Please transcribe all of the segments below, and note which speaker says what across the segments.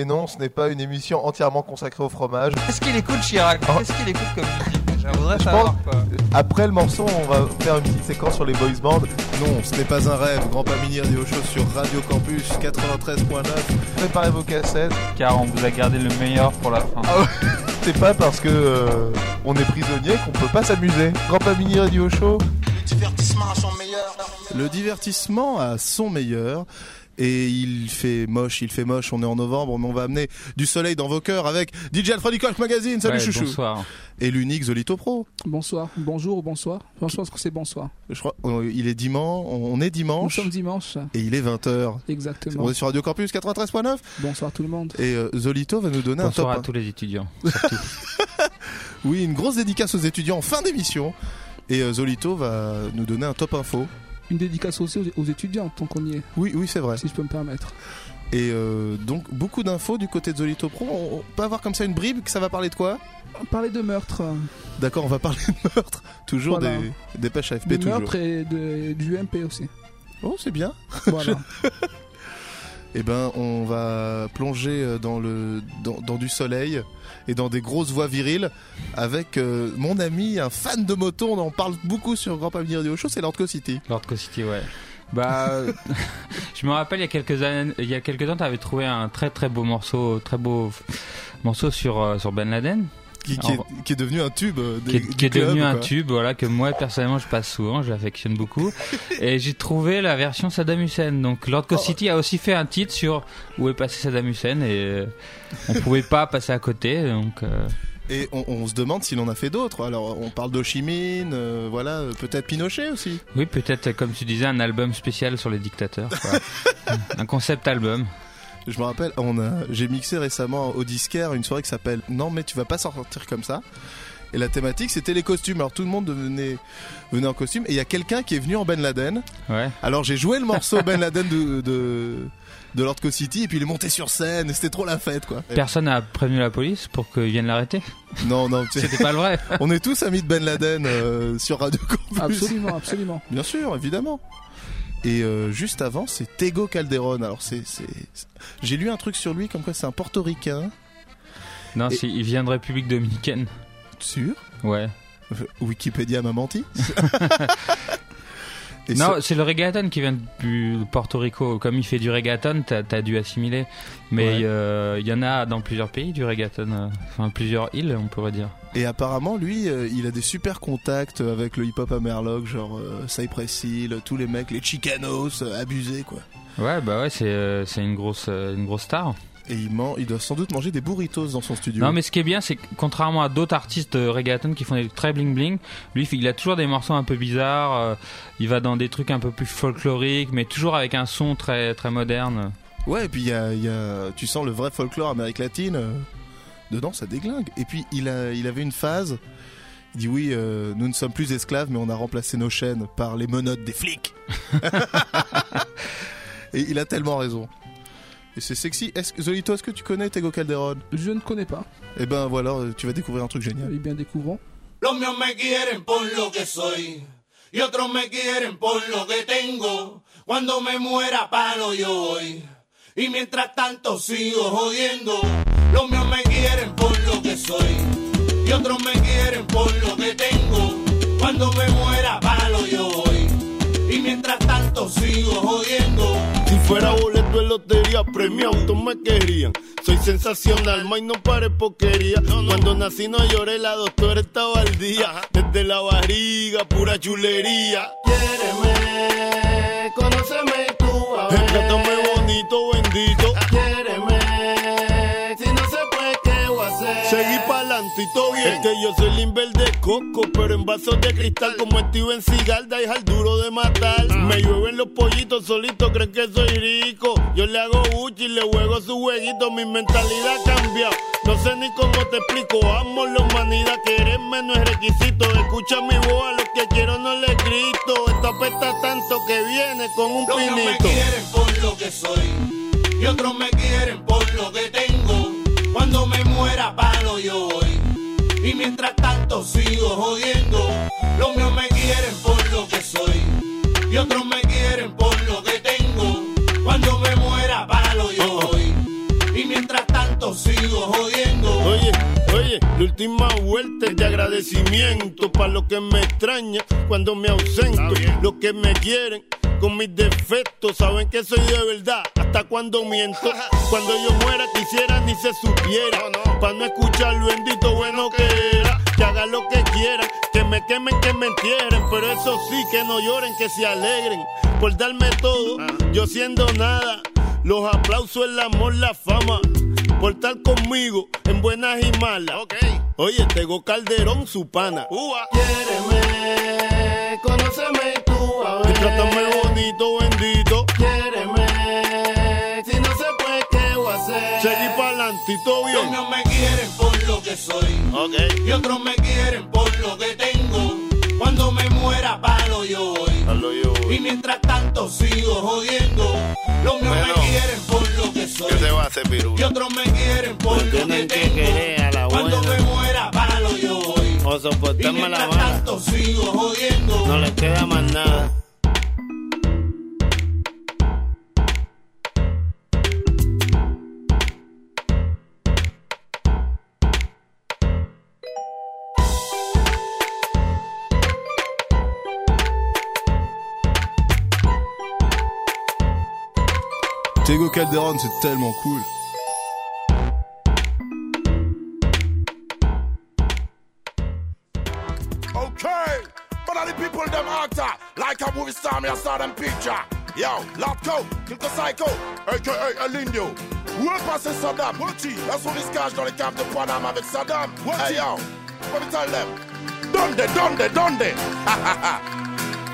Speaker 1: Et non, ce n'est pas une émission entièrement consacrée au fromage.
Speaker 2: Qu'est-ce qu'il écoute Chirac Qu'est-ce qu'il écoute comme musique Je voudrais
Speaker 1: Je
Speaker 2: savoir
Speaker 1: pense-
Speaker 2: quoi.
Speaker 1: Après le morceau, on va faire une petite séquence sur les boys bands.
Speaker 3: Non, ce n'est pas un rêve. Grand Pamini Radio Show sur Radio Campus 93.9.
Speaker 1: Préparez vos cassettes.
Speaker 2: Car on vous a gardé le meilleur pour la fin.
Speaker 1: Ah C'est pas parce que euh, on est prisonnier qu'on peut pas s'amuser. Grand Pamini Radio Show.
Speaker 4: divertissement à son meilleur.
Speaker 3: Le divertissement a son meilleur. Et il fait moche, il fait moche, on est en novembre, mais on va amener du soleil dans vos cœurs avec DJ Alfred Coq Magazine, salut
Speaker 2: Ouais,
Speaker 3: chouchou
Speaker 2: Bonsoir.
Speaker 3: Et l'unique Zolito Pro.
Speaker 5: Bonsoir, bonjour, bonsoir. Franchement, je pense que c'est bonsoir.
Speaker 3: Je crois, il est dimanche, on est
Speaker 5: Nous
Speaker 3: dimanche,
Speaker 5: sommes dimanche.
Speaker 3: et il est 20h.
Speaker 5: Exactement.
Speaker 3: On est sur Radio Campus 93.9
Speaker 5: Bonsoir tout le monde.
Speaker 3: et euh, Zolito va nous donner
Speaker 2: Bonsoir
Speaker 3: un
Speaker 2: à
Speaker 3: top.
Speaker 2: tous les étudiants.
Speaker 3: Oui, une grosse dédicace aux étudiants en fin d'émission. Et euh, Zolito va nous donner un top info.
Speaker 5: Une dédicace aussi aux, aux étudiants, tant qu'on y est,
Speaker 3: Oui, oui, c'est vrai.
Speaker 5: si je peux me permettre.
Speaker 3: Et euh, donc beaucoup d'infos du côté de Zolito Pro. On, peut avoir comme ça une bribe que ça va parler de quoi?
Speaker 5: Parler de meurtre.
Speaker 3: D'accord, on va parler de meurtre. Toujours
Speaker 5: Voilà.
Speaker 3: des, des pêches AFP
Speaker 5: De
Speaker 3: toujours.
Speaker 5: meurtre et de, du MP aussi.
Speaker 3: Oh, c'est bien.
Speaker 5: Voilà.
Speaker 3: Eh ben, on va plonger euh, dans le dans, dans du soleil et dans des grosses voix viriles avec euh, mon ami, un fan de moto. On en parle beaucoup sur Grand Pavillon Radio Show. C'est Lord City.
Speaker 2: Lord City, ouais. Bah, je me rappelle il y a quelques années, il y a quelques temps, t'avais trouvé un très très beau morceau, très beau morceau sur euh, sur Ben Laden,
Speaker 3: Qui, qui, est,
Speaker 2: Alors-
Speaker 3: qui est devenu un tube. euh,
Speaker 2: qui est,
Speaker 3: du
Speaker 2: qui est
Speaker 3: club,
Speaker 2: devenu un tube, voilà que moi personnellement je passe souvent, je l'affectionne beaucoup, et j'ai trouvé la version Saddam Hussein. Donc Lord
Speaker 3: Oh.
Speaker 2: City a aussi fait un titre sur où est passé Saddam Hussein et euh, on pouvait pas passer à côté, donc. euh,
Speaker 3: Et on, on se demande s'il en a fait d'autres. Alors, on parle euh, voilà, peut-être Pinochet aussi.
Speaker 2: Oui, peut-être, comme tu disais, un album spécial sur les dictateurs. quoi. un concept album.
Speaker 3: Je me rappelle, on a, j'ai mixé récemment au disquaire une soirée qui s'appelle Non mais tu vas pas sortir comme ça. Et la thématique c'était les costumes. Alors tout le monde venait, venait en costume. Et il y a quelqu'un qui est venu en Ben Laden.
Speaker 2: Ouais.
Speaker 3: Alors j'ai joué le morceau Ben Laden de, de, de Lord Co City. Et puis il est monté sur scène. Et c'était trop la fête quoi.
Speaker 2: Personne n'a prévenu la police pour qu'ils viennent l'arrêter?
Speaker 3: Non, non,
Speaker 2: C'était pas le vrai.
Speaker 3: on est tous amis de Ben Laden euh, sur Radio Campus.
Speaker 5: absolument, absolument.
Speaker 3: Bien sûr, évidemment. Et euh, juste avant, c'est Tego Calderon. Alors c'est, j'ai lu un truc sur lui comme quoi c'est un portoricain.
Speaker 2: Non,
Speaker 3: Et-
Speaker 2: si, il vient de République Dominicaine.
Speaker 3: Sûr?
Speaker 2: Ouais.
Speaker 3: Euh, Wikipédia m'a menti. Et
Speaker 2: non,
Speaker 3: ça-
Speaker 2: c'est le reggaeton qui vient du Porto Rico. Comme il fait du reggaeton, t'as as dû assimiler. Mais
Speaker 3: Ouais.
Speaker 2: euh, il y en a dans plusieurs pays du reggaeton. euh, Enfin, plusieurs îles, on pourrait dire.
Speaker 3: et apparemment, lui, euh, il a des super contacts avec le hip-hop à Merlock, genre Cypress Hill, tous les mecs, les Chicanos, abusés quoi.
Speaker 2: Ouais, bah ouais, c'est c'est une grosse une grosse star.
Speaker 3: Et il, man- il doit sans doute manger des burritos dans son studio.
Speaker 2: Non, mais ce qui est bien, c'est que contrairement à d'autres artistes reggaeton qui font des trucs très bling bling, lui, il a toujours des morceaux un peu bizarres. euh, il va dans des trucs un peu plus folkloriques, mais toujours avec un son très très moderne.
Speaker 3: Ouais, et puis y a, y a- tu sens le vrai folklore Amérique latine. euh, dedans, ça déglingue. Et puis il, a, il avait une phase. Il dit oui, euh, nous ne sommes plus esclaves, mais on a remplacé nos chaînes par les menottes des flics. et il a tellement raison. Et c'est sexy. Est-ce que Zolito, est-ce que tu connais Tego Calderon?
Speaker 5: Je ne connais pas.
Speaker 3: Eh ben voilà, euh, tu vas découvrir un truc génial.
Speaker 5: Eh bien, découvrons.
Speaker 4: Los míos me quieren por lo que soy y otros me quieren por lo que tengo. Cuando me muera palo yo voy y mientras tanto sigo jodiendo. Los míos me quieren por lo que soy y otros me quieren por lo que tengo. Cuando me muera palo yo voy y mientras tanto sigo jodiendo.
Speaker 6: Si fuera boleto de lotería premiado, todos me querían. Soy sensacional, más no pare porquería. Cuando nací no lloré, la doctora estaba al día. Desde la barriga, pura chulería. Quiéreme, conóceme tú, a ver. Trátame bonito, bendito. Quiéreme, si no se puede, ¿qué voy a hacer? Bien. Es que yo soy Limber de coco, pero en vasos de cristal como Steven Seagal, da al duro de matar. Me llueven los pollitos solitos, creen que soy rico. Yo le hago buchi y le juego su jueguito, mi mentalidad ha cambiado. No sé ni cómo te explico, amo la humanidad, quererme no es requisito. Escucha mi voz, a los que quiero no les grito. Esto apesta tanto que viene con un
Speaker 4: Los míos me
Speaker 6: pinito.
Speaker 4: quieren por lo que soy y otros me quieren por lo que tengo. Cuando me muera palo yo voy y mientras tanto sigo jodiendo. Los míos me quieren por lo que soy y otros me
Speaker 6: oye, la última vuelta es de agradecimiento para los que me extrañan cuando me ausento. Los que me quieren con mis defectos saben que soy de verdad hasta cuando miento. Cuando yo muera quisiera ni se supiera. Para no escuchar lo bendito bueno que era. Que hagan lo que quieran, que me quemen, que me entierren. Pero eso sí, que no lloren, que se alegren. Por darme todo, yo siendo nada. Los aplausos, el amor, la fama. Por estar conmigo en buenas y malas. Oye, Tego Calderón, su pana.
Speaker 4: Quiéreme, conóceme y tú a
Speaker 6: Y
Speaker 4: ver.
Speaker 6: trátame bonito, bendito.
Speaker 4: Quiéreme, si no se puede, ¿qué voy a hacer?
Speaker 6: Seguí pa'lante y todo
Speaker 4: Y
Speaker 6: bien.
Speaker 4: Unos me quieren por lo que soy. Y otros me quieren por lo que tengo. Cuando me muera, palo yo
Speaker 6: yo.
Speaker 4: Y mientras tanto sigo jodiendo. Los míos
Speaker 6: Bueno.
Speaker 4: me quieren por lo que soy.
Speaker 6: ¿Qué se va a hacer, Piru?
Speaker 4: Y otros me quieren por lo que tengo.
Speaker 6: a la
Speaker 4: Cuando me muera, palo yo voy.
Speaker 6: O soportarme la
Speaker 4: sigo jodiendo.
Speaker 6: No le queda más nada.
Speaker 3: Calderon, c'est tellement cool.
Speaker 7: Okay, but all the people them actor like a movie star, me I saw them picture. Yo, Kilko Psycho, aka Elindio. Où est passé Saddam? Il se cache dans les caves de Panama avec Saddam. Hey yo, what me tell them? Donde, donde, donde?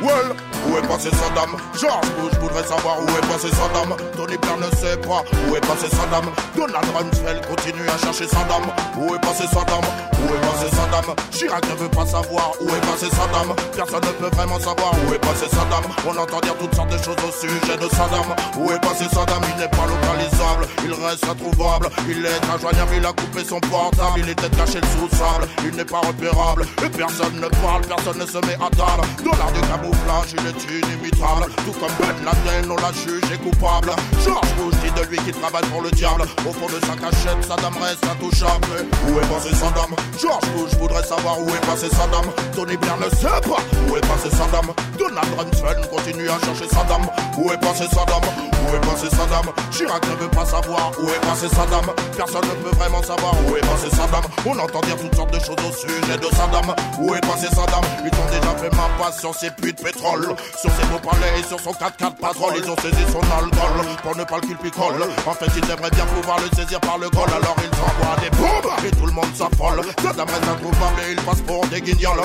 Speaker 7: Où est passé Saddam George Bush voudrait savoir où est passé Saddam Tony Blair ne sait pas où est passé Saddam Donald Rumsfeld continue à chercher Saddam Où est passé Saddam Où est passé Saddam Chirac ne veut pas savoir où est passé Saddam Personne ne peut vraiment savoir où est passé Saddam On entend dire toutes sortes de choses au sujet de Saddam Où est passé Saddam Il n'est pas localisable. Il reste introuvable. Il est injoignable. Il a coupé son portable. Il était caché sous le sable. Il n'est pas repérable. Et personne ne parle. Personne ne se met à table. Dollar du camouflage Il est inimitable Tout comme Ben Laden On l'a jugé coupable. George Bush dit de lui qu'il travaille pour le diable. Au fond de sa cachette Saddam reste intouchable. Où est passé Saddam George Bush voudrait savoir où est passé Saddam Tony Blair ne sait pas. Où est passé Saddam Donald Rumsfeld continue à chercher Saddam. Où est passé Saddam? Où est passé Saddam? Chirac ne veut pas savoir. Où est passé Saddam? Personne ne peut vraiment savoir. Où est passé Saddam? On entend dire toutes sortes de choses au sujet de Saddam. Où est passé Saddam? Ils ont déjà fait ma passe sur ses puits de pétrole. Sur ses beaux palais et sur son 4x4 patrol Ils ont saisi son alcool pour ne pas le qu'il picole En fait ils aimeraient bien pouvoir le saisir par le col. Alors ils envoient des bombes et tout le monde s'affole. Saddam reste introuvable et il passe pour des guignols.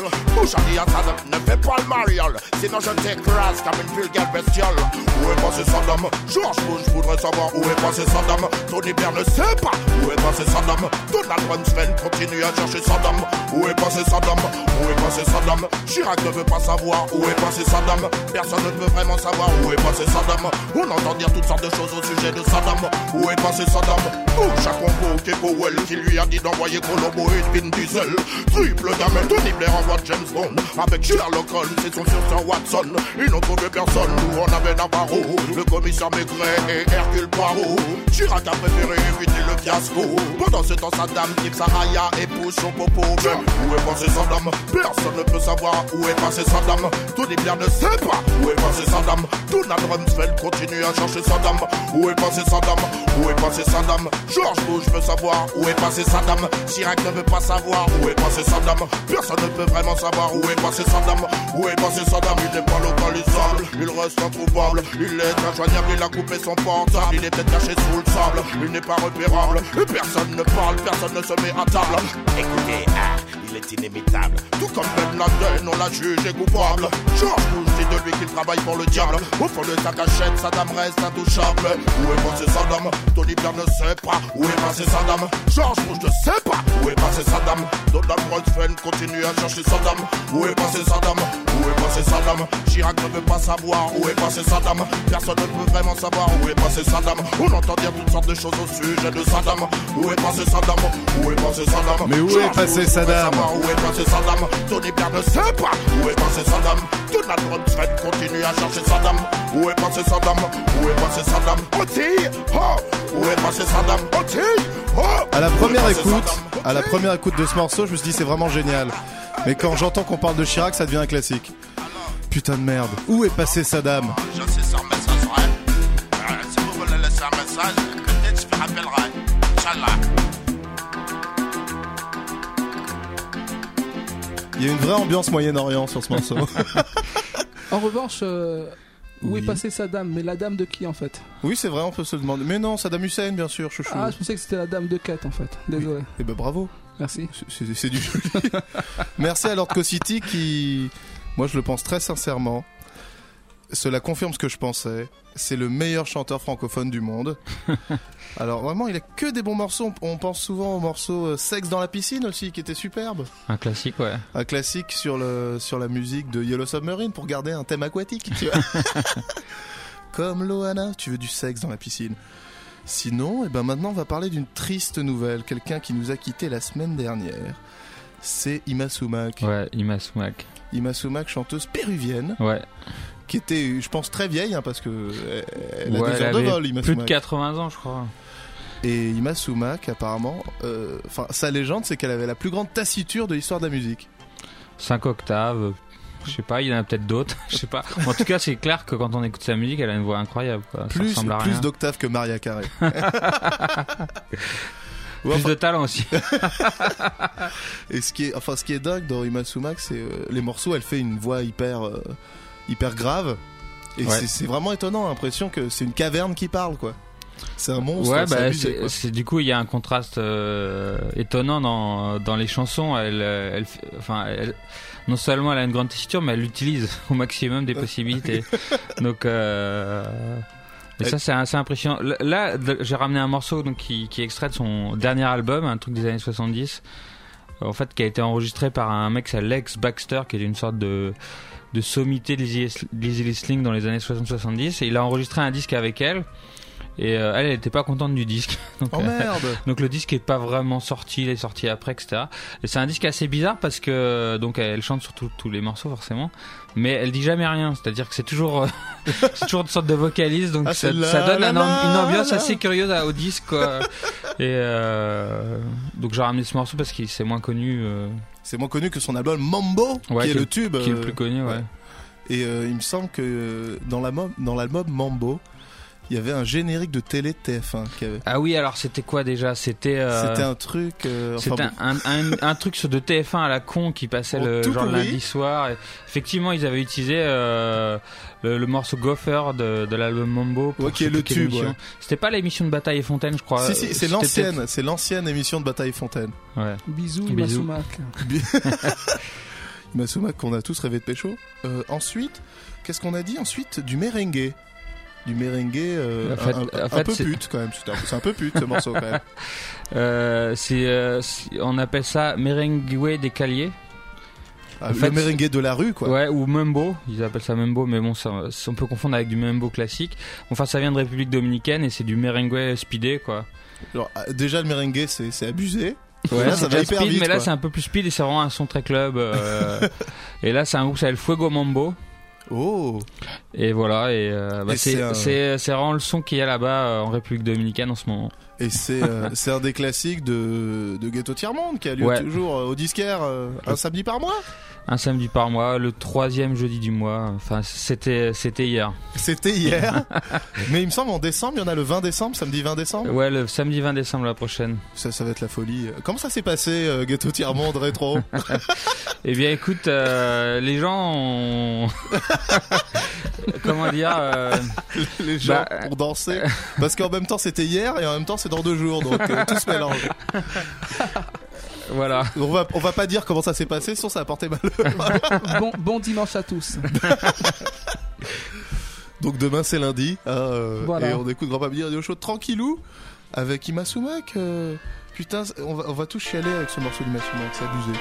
Speaker 7: Dit à Saddam ne fais pas le mariole Sinon je t'écrase comme une vulgaire bestiole Où est passé Saddam? George Bush voudrait savoir où est passé Saddam. Tony Blair ne sait pas où est passé Saddam. Donald Rumsfeld continue à chercher Saddam. Où est passé Saddam? Où est passé Saddam? Chirac ne veut pas savoir où est passé Saddam. Personne ne peut vraiment savoir où est passé Saddam. On entend dire toutes sortes de choses au sujet de Saddam. Où est passé Saddam? Bush a convoqué Powell qui lui a dit d'envoyer Colombo et Vin Diesel. Triple gamelle Tony Blair envoie James Bond Avec Sherlock Holmes et son sur Watson. Ils n'ont trouvé personne. Nous on avait Navarro Le commissaire Maigret et Hercule Poirot. Chirac a préféré éviter le fiasco. Pendant ce temps Saddam type Saraya épouse son popo. Où est passé Saddam Personne ne peut savoir où est passé Saddam Tony Blair ne sait pas où est passé Saddam Donald Rumsfeld continue à chercher Saddam Où est passé Saddam Où est passé Saddam George Bush veut savoir où est passé Saddam Chirac ne veut pas savoir où est passé Saddam Personne ne peut vraiment savoir où est passé Saddam Où est passé Saddam Il n'est pas localisable. Il reste introuvable. Il est injoignable. Il a coupé son portable Il est peut-être caché sous le sable. Il n'est pas repérable. Et personne ne parle. Personne ne se met à table. Écoutez, ah, il est inimitable Tout comme Ben Laden On l'a jugé coupable. George Bush dit de lui qu'il travaille pour le diable. Au fond de sa cachette Saddam reste intouchable. Où est passé Saddam Tony Blair ne sait pas. Où est passé Saddam George Bush ne sait pas. Où est passé Saddam Donald Rumsfeld continue à chercher Saddam Où est passé Saddam Où est passé Saddam Chirac ne veut pas savoir où est passé Saddam Personne ne peut vraiment savoir où est passé Saddam On entend dire toutes sortes de choses au sujet de Saddam Saddam Où est passé Saddam Où est passé Saddam
Speaker 3: Mais où est passé Saddam
Speaker 7: savoir Où est passé Saddam Tony Blair ne sait pas Où est passé Saddam Donald Rumsfeld continue à chercher Saddam Où est passé Saddam Où est passé Saddam Oti Oh Où est passé Saddam Oti Oh
Speaker 3: À la première écoute, à la première écoute de ce morceau, je me suis dit c'est vraiment génial. Mais quand j'entends qu'on parle de Chirac, ça devient un classique. Putain de merde. Où est passé Saddam.
Speaker 7: Euh.
Speaker 3: Il y a une vraie ambiance Moyen-Orient sur ce morceau.
Speaker 5: En revanche, euh, où
Speaker 3: Oui.
Speaker 5: est passée sa dame Mais la dame de qui en fait
Speaker 3: oui, c'est vrai, on peut se demander. Mais non, Saddam Hussein, bien sûr, chouchou.
Speaker 5: Ah, je pensais que c'était la dame de Kate en fait. Désolé.
Speaker 3: Eh ben bravo.
Speaker 5: Merci.
Speaker 3: C'est- du joli. Merci à Lord City qui, moi je le pense très sincèrement, cela confirme ce que je pensais. C'est le meilleur chanteur francophone du monde. Alors vraiment, il a que des bons morceaux. On pense souvent au morceau euh, Sexe dans la piscine aussi, qui était superbe.
Speaker 2: Un classique, ouais.
Speaker 3: Un classique sur, le, sur la musique de Yellow Submarine pour garder un thème aquatique. Tu vois. Comme Loana, tu veux du sexe dans la piscine. Sinon, eh ben maintenant on va parler d'une triste nouvelle. Quelqu'un qui nous a quitté la semaine dernière. C'est Ima Sumac.
Speaker 2: Ouais, Ima Sumac.
Speaker 3: Ima Sumac, chanteuse péruvienne,
Speaker 2: Ouais.
Speaker 3: qui était, je pense, très vieille, hein, parce que euh, elle a
Speaker 2: Ouais,
Speaker 3: deux
Speaker 2: elle
Speaker 3: heures de vol, Ima
Speaker 2: Plus de
Speaker 3: Sumac.
Speaker 2: 80 ans, je crois.
Speaker 3: Et Ima Sumac, apparemment, euh, enfin, sa légende, c'est qu'elle avait la plus grande taciture de l'histoire de la musique.
Speaker 2: 5 octaves. Je sais pas, il y en a peut-être d'autres. Je sais pas. En tout cas, c'est clair que quand on écoute sa musique, elle a une voix incroyable. Quoi.
Speaker 3: Plus, plus d'octaves que Maria Carey.
Speaker 2: Plus
Speaker 3: enfin,
Speaker 2: de talent aussi.
Speaker 3: Et ce qui est, enfin, ce qui est dingue dans Ima Sumac, c'est euh, les morceaux. Elle fait une voix hyper, euh, hyper grave. Et
Speaker 2: Ouais.
Speaker 3: c'est- vraiment étonnant. L'impression que c'est une caverne qui parle, quoi. C'est un monstre.
Speaker 2: Ouais, bah, c'est, du coup, il y a un contraste euh, étonnant dans, dans les chansons. Elle, euh, elle, enfin, elle- non seulement elle a une grande tessiture, mais elle l'utilise au maximum des possibilités. Donc, euh, et ça, c'est assez impressionnant. Là, j'ai ramené un morceau donc, qui, est extrait de son dernier album, un truc des années 70, en fait, qui a été enregistré par un mec, c'est Lex Baxter, qui est une sorte de sommité de Lizzy Listening dans les années 60-70 et il a enregistré un disque avec elle et euh, elle elle était pas contente du disque donc,
Speaker 3: Oh
Speaker 2: euh,
Speaker 3: merde
Speaker 2: donc le disque est pas vraiment sorti, il est sorti après, etc. Et c'est un disque assez bizarre parce que donc elle chante sur tous les morceaux forcément, mais elle dit jamais rien. C'est-à-dire que c'est toujours, euh, c'est toujours une sorte de vocaliste, donc
Speaker 3: Ah,
Speaker 2: ça, donne une ambiance assez curieuse à- au disque. Quoi. Et euh, donc j'ai ramené ce morceau parce qu'il c'est moins connu, euh,
Speaker 3: C'est moins connu que son album Mambo,
Speaker 2: Ouais,
Speaker 3: qui est
Speaker 2: qui est
Speaker 3: le tube.
Speaker 2: qui est le
Speaker 3: euh,
Speaker 2: plus connu. Ouais.
Speaker 3: Et euh, il me semble que euh, dans la mo- dans l'album Mambo, il y avait un générique de télé de TF1 qui avait.
Speaker 2: Ah oui, alors c'était quoi déjà? C'était euh,
Speaker 3: C'était un truc. euh, enfin,
Speaker 2: C'était
Speaker 3: bon.
Speaker 2: un, un, un truc sur de TF1 à la con qui passait le genre lundi soir. Et effectivement, ils avaient utilisé euh, le, le morceau Gopher de, de l'album Mambo. pour
Speaker 3: Ouais, qui est le tube, ouais.
Speaker 2: C'était pas l'émission de Bataille et Fontaine, je crois.
Speaker 3: Si, si, c'est l'ancienne, c'est l'ancienne émission de Bataille Fontaine.
Speaker 2: peut-être- Ouais.
Speaker 5: Bisous,
Speaker 2: Bisous.
Speaker 5: Masumak.
Speaker 3: Masuma qu'on a tous rêvé de pécho. Euh, ensuite, qu'est-ce qu'on a dit? Ensuite Du merengue. Du merengue euh,
Speaker 2: En fait-
Speaker 3: un, un-
Speaker 2: en
Speaker 3: un
Speaker 2: fait,
Speaker 3: peu pute quand même. C'est un, peu pute ce morceau quand même.
Speaker 2: Euh, euh, on appelle ça merengue des caliers.
Speaker 3: Ah,
Speaker 2: En
Speaker 3: le
Speaker 2: fait,
Speaker 3: merengue de la rue quoi.
Speaker 2: Ouais, ou Mumbo, ils appellent ça Mumbo, mais bon, ça, on peut confondre avec du Mumbo classique. Enfin, ça vient de République Dominicaine et c'est du merengue speedé, quoi.
Speaker 3: Ah, déjà le merengue c'est abusé.
Speaker 2: Ouais,
Speaker 3: Là, ça va hyper
Speaker 2: speed,
Speaker 3: vite,
Speaker 2: mais là c'est un peu plus speed et c'est vraiment un son très club. euh, et là c'est un groupe qui s'appelle Fuego Mambo.
Speaker 3: Oh.
Speaker 2: Et voilà, et, euh, bah,
Speaker 3: c'est
Speaker 2: vraiment le son qu'il y a là-bas euh, en République Dominicaine en ce moment.
Speaker 3: Et c'est euh, c'est un des classiques de, de Ghetto Tiers Monde qui a lieu
Speaker 2: Ouais.
Speaker 3: toujours euh, au disquaire euh, un samedi par mois.
Speaker 2: Un samedi par mois, le troisième jeudi du mois. Enfin, c'était c'était hier.
Speaker 3: C'était hier. Mais il me semble en décembre, il y en a le 20 décembre, samedi 20 décembre.
Speaker 2: Ouais, le samedi 20 décembre la prochaine.
Speaker 3: Ça, ça va être la folie. Comment ça s'est passé, euh, Ghetto Tiers Monde rétro?
Speaker 2: Eh bien, écoute, euh, les gens ont... Comment dire euh,
Speaker 3: Les gens
Speaker 2: Bah,
Speaker 3: ont dansé. Parce qu'en même temps c'était hier et en même temps c'est dans deux jours, donc euh, tout se mélange.
Speaker 2: Voilà.
Speaker 3: On va, on va pas dire comment ça s'est passé, sinon ça a porté malheur.
Speaker 5: bon, bon dimanche à tous.
Speaker 3: Donc demain c'est lundi, hein, euh,
Speaker 5: Voilà.
Speaker 3: et on écoute Grand Papy Radio Show tranquillou avec Imasumak. euh, putain, on va, on va tous chialer avec ce morceau d'Imasumak, c'est abusé.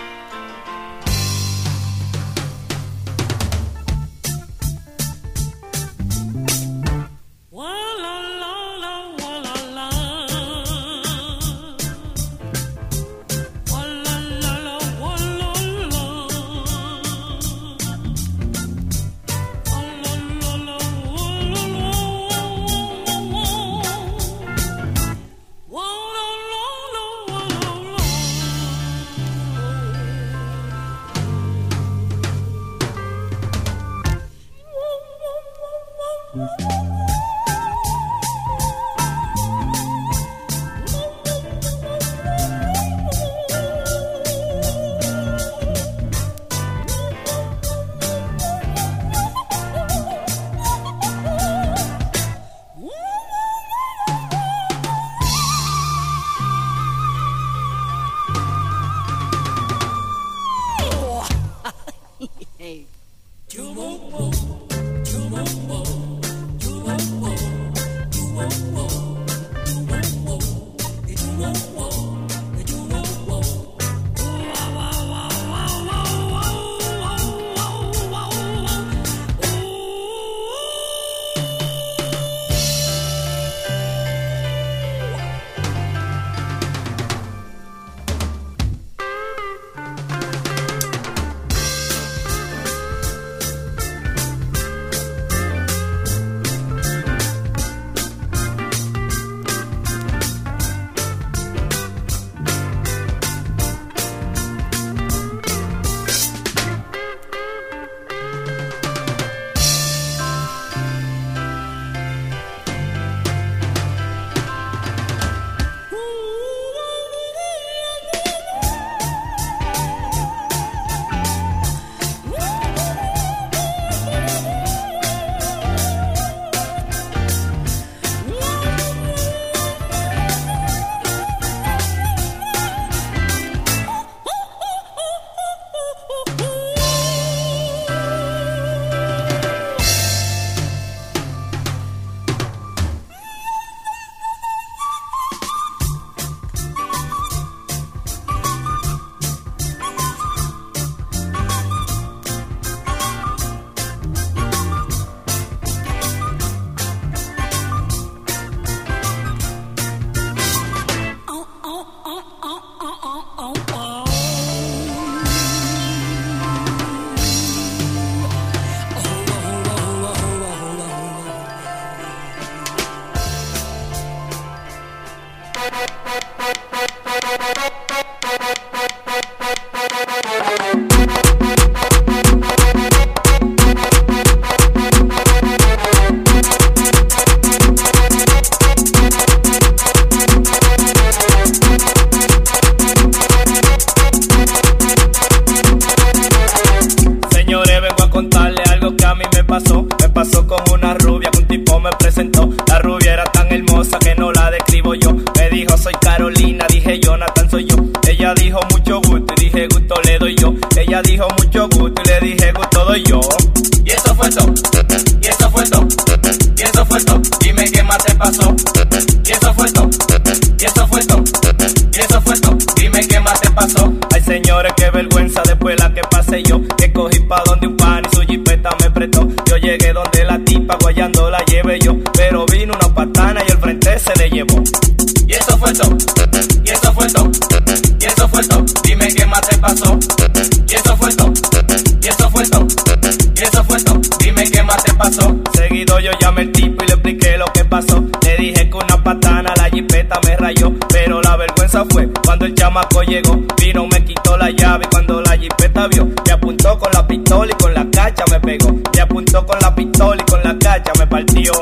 Speaker 8: Te pasó. Seguido yo llamé al tipo y le expliqué lo que pasó. Le dije que una patana la jipeta me rayó. Pero la vergüenza fue cuando el chamaco llegó. Vino, me quitó la llave cuando la jipeta vio. Me apuntó con la pistola y con la cacha me pegó. Me apuntó con la pistola y con la cacha me partió.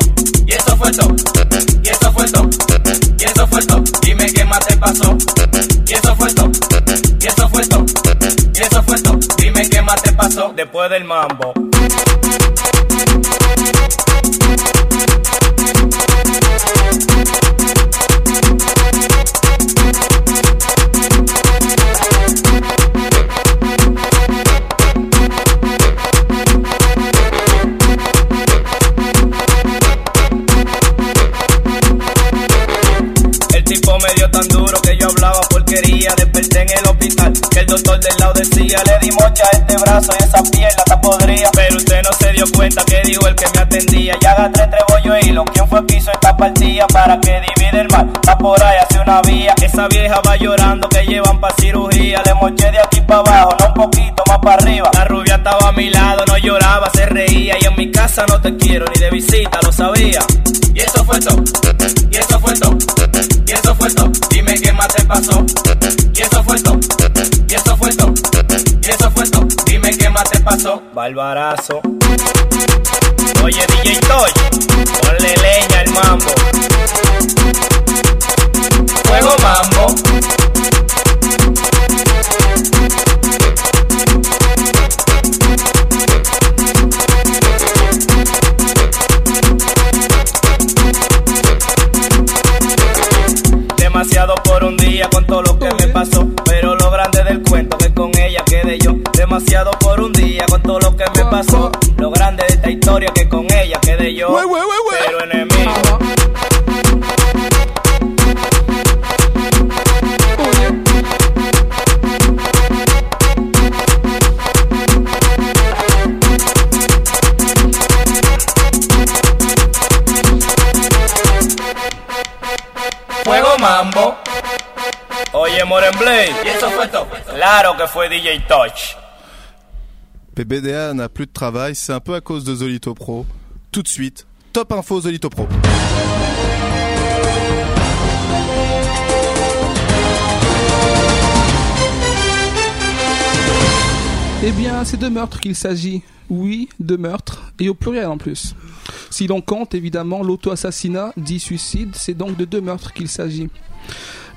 Speaker 8: Y eso fue todo, y eso fue todo, y eso fue todo. Dime qué más te pasó. Y eso fue todo, y eso fue todo, y eso fue todo. Dime qué más te pasó después del mambo. Doctor del lado decía: Le di mocha a este brazo y esa pierna está podrida. Pero usted no se dio cuenta que dijo el que me atendía. Ya agarré tres bollos de hilo. ¿Quién fue que hizo esta partida para que divide el mal? Está por ahí, hace una vía. Esa vieja va llorando que llevan pa' cirugía. Le moché de aquí para abajo, no un poquito más para arriba. La rubia estaba a mi lado, no lloraba, se reía. Y en mi casa no te quiero ni de visita, lo sabía. Y eso fue todo, y eso fue todo, y eso fue todo. Dime qué más te pasó. Dime qué más te pasó. Barbarazo. Oye, DJ Toy, ponle leña al mambo. Fuego mambo. yo.
Speaker 1: We, we, we,
Speaker 8: pero Fuego Mambo. Oye, Morenblade. Y eso fue todo. Claro que fue DJ Touch.
Speaker 3: PBDA n'a plus de travail, c'est un peu à cause de Zolito Pro. Tout de suite, top info Zolito Pro.
Speaker 5: Eh bien, c'est de meurtres qu'il s'agit. Oui, de meurtres, et au pluriel en plus. Si l'on compte évidemment l'auto-assassinat, dit suicide, c'est donc de deux meurtres qu'il s'agit.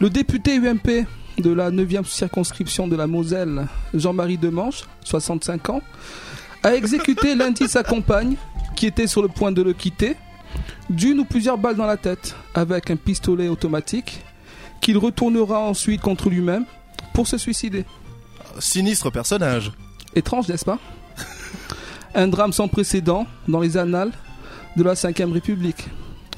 Speaker 5: Le député UMP de la 9e circonscription de la Moselle, Jean-Marie Demange, 65 ans, a exécuté lundi sa compagne, qui était sur le point de le quitter, d'une ou plusieurs balles dans la tête, avec un pistolet automatique, qu'il retournera ensuite contre lui-même pour se suicider.
Speaker 3: Sinistre personnage.
Speaker 5: Étrange, n'est-ce pas? Un drame sans précédent dans les annales de la 5ème République.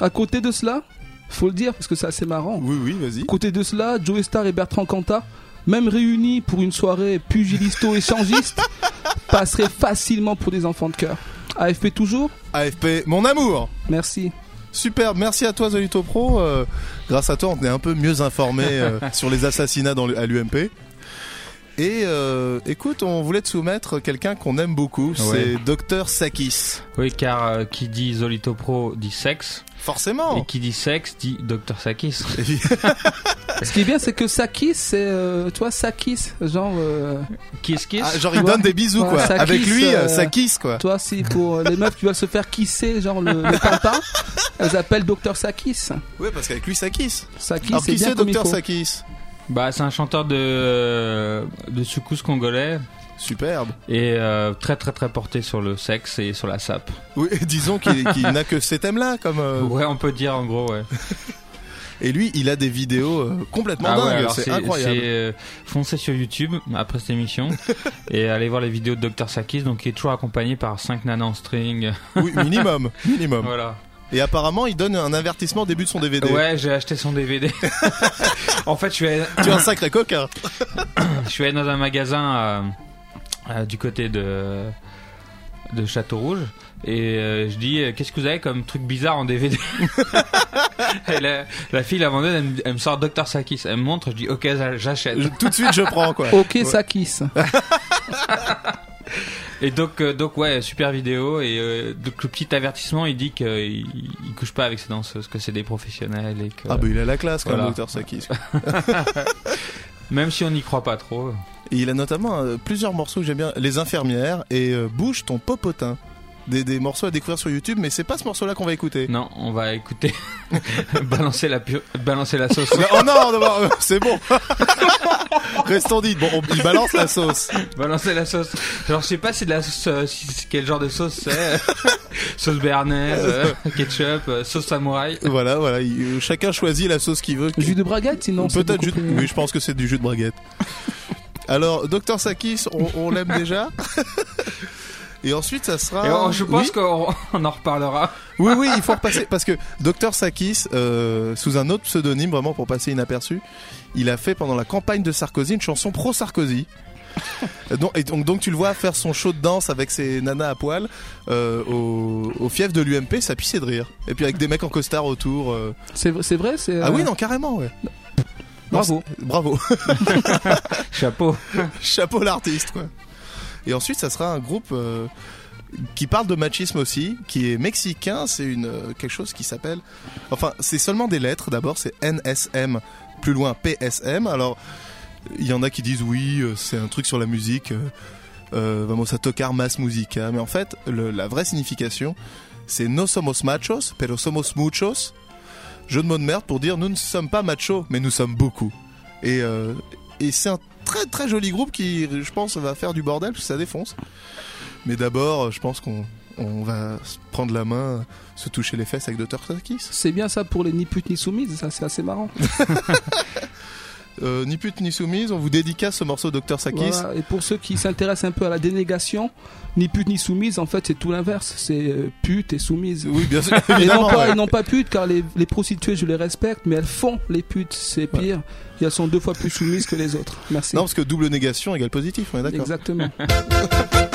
Speaker 5: À côté de cela, faut le dire parce que c'est assez marrant.
Speaker 3: Oui, oui, vas-y.
Speaker 5: À côté de cela, Joe Star et Bertrand Cantat, même réunis pour une soirée pugilisto-échangiste, passeraient facilement pour des enfants de cœur. AFP toujours
Speaker 3: AFP, mon amour
Speaker 5: Merci.
Speaker 3: Super, merci à toi Zolito Pro. Euh, grâce à toi, on est un peu mieux informé euh, sur les assassinats dans à l'UMP. Et euh, écoute, on voulait te soumettre quelqu'un qu'on aime beaucoup, c'est Dr Sakis.
Speaker 2: Oui, car euh, qui dit Zolito Pro dit sexe,
Speaker 3: Forcément.
Speaker 2: et qui dit sexe dit Dr Sakis.
Speaker 5: Ce qui est bien, c'est que Sakis, c'est, euh, tu vois, Sakis, genre, euh,
Speaker 2: Kiss Kiss
Speaker 3: Ah, genre il donne des bisous
Speaker 5: Ouais,
Speaker 3: quoi. Avec lui,
Speaker 5: euh,
Speaker 3: ça kiss quoi.
Speaker 5: toi, si pour les meufs qui veulent se faire kisser, genre le, le pampin, elles appellent Dr Sakis.
Speaker 3: Ouais, parce qu'avec lui ça kiss.
Speaker 5: Sakis,
Speaker 3: Alors
Speaker 5: c'est
Speaker 3: qui
Speaker 5: bien
Speaker 3: c'est
Speaker 5: faut.
Speaker 3: Sakis
Speaker 2: Bah, c'est un chanteur de de soukous congolais
Speaker 3: Superbe.
Speaker 2: et euh, très très très porté sur le sexe et sur la sape.
Speaker 3: Oui, disons qu'il n'a que ces thèmes-là comme. euh,
Speaker 2: Ouais, on peut dire en gros, ouais.
Speaker 3: Et lui, il a des vidéos euh, complètement
Speaker 2: Ah
Speaker 3: dingues. c'est incroyable.
Speaker 2: euh, foncez sur YouTube après cette émission et allez voir les vidéos de Dr Sakis, donc qui est toujours accompagné par 5 nanas en string.
Speaker 3: Oui, minimum, minimum.
Speaker 2: voilà.
Speaker 3: Et apparemment, il donne un avertissement au début de son DVD.
Speaker 2: Ouais, j'ai acheté son DVD. en fait, je suis allé,
Speaker 3: Tu es un sacré coquin.
Speaker 2: je suis allé dans un magasin euh, euh, du côté de de Château Rouge et euh, je dis euh, qu'est-ce que vous avez comme truc bizarre en DVD et la, la fille la vendeuse elle, me- elle me sort Dr Sakis elle me montre je dis ok j'a- j'achète
Speaker 3: Je- tout de suite, je prends quoi.
Speaker 5: Ok,
Speaker 3: Ouais.
Speaker 5: Sakis.
Speaker 2: et donc euh, donc ouais super vidéo et euh, donc le petit avertissement il dit qu'il il couche pas avec ses danseuses que c'est des professionnels et que
Speaker 3: Ah bah il a la classe quand
Speaker 2: Voilà.
Speaker 3: même, Dr Sakis.
Speaker 2: même si on n'y croit pas trop
Speaker 3: Et il a notamment euh, plusieurs morceaux que j'aime bien. Les infirmières et euh, Bouge ton popotin. Des, des morceaux à découvrir sur YouTube, mais c'est pas ce morceau-là qu'on va écouter.
Speaker 2: non on va écouter balancer la pu- balancer la sauce
Speaker 3: oh non, d'abord, euh, c'est bon. Restons dit. Bon, on- il balance la sauce.
Speaker 2: Balancer la sauce. Genre, je sais pas si de la sauce, euh, si- quel genre de sauce c'est. sauce béarnaise, euh, ketchup, euh, sauce samouraï.
Speaker 3: Voilà, voilà. il- chacun choisit la sauce qu'il veut.
Speaker 5: Jus de braguette, sinon c'est
Speaker 3: Peut-être jus de... Oui, je pense que c'est du jus de braguette. Alors, Dr Sakis, on, on l'aime déjà. Et ensuite, ça sera.
Speaker 2: Et je pense
Speaker 3: Oui
Speaker 2: qu'on on en reparlera.
Speaker 3: Oui, oui, il faut repasser parce que Dr Sakis, euh, sous un autre pseudonyme, vraiment pour passer inaperçu, il a fait pendant la campagne de Sarkozy une chanson pro Sarkozy. donc, et donc, donc tu le vois faire son show de danse avec ses nanas à poil euh, au, au fief de l'UMP, ça pissait de rire. Et puis avec des mecs en costard autour. euh.
Speaker 5: C'est c'est vrai, c'est.
Speaker 3: Ah
Speaker 5: euh,
Speaker 3: oui, non, carrément, ouais.
Speaker 5: Bravo.
Speaker 3: bravo.
Speaker 2: Chapeau.
Speaker 3: Chapeau l'artiste, quoi. Et ensuite, ça sera un groupe euh, qui parle de machisme aussi, qui est mexicain. C'est une euh, quelque chose qui s'appelle. Enfin, c'est seulement des lettres. D'abord, c'est NSM. Plus loin, PSM. Alors, il y en a qui disent oui, euh, c'est un truc sur la musique. Euh, vamos a tocar más música. Mais en fait, la vraie signification, c'est no somos machos, pero somos muchos. Jeu de mots de merde pour dire nous ne sommes pas machos, mais nous sommes beaucoup. Et, et c'est un très très joli groupe qui, je pense, va faire du bordel parce que ça défonce. Mais d'abord, je pense qu'on on va prendre la main, se toucher les fesses avec Dr. Sakis.
Speaker 5: C'est bien ça pour les ni putes ni soumises, ça c'est assez marrant.
Speaker 3: Euh, ni pute ni soumise, on vous dédicace ce morceau Dr. Sakis.
Speaker 5: Voilà. Et pour ceux qui s'intéressent un peu à la dénégation, ni pute ni soumise, en fait c'est tout l'inverse, c'est euh, pute et soumise.
Speaker 3: Oui, bien sûr,
Speaker 5: Et non pas,
Speaker 3: ouais.
Speaker 5: non pas pute, car les, les prostituées je les respecte, mais elles font les putes, c'est pire. Et elles sont deux fois plus soumises que les autres. Merci.
Speaker 3: Non, parce que double négation égale positif, on est d'accord.
Speaker 5: Exactement.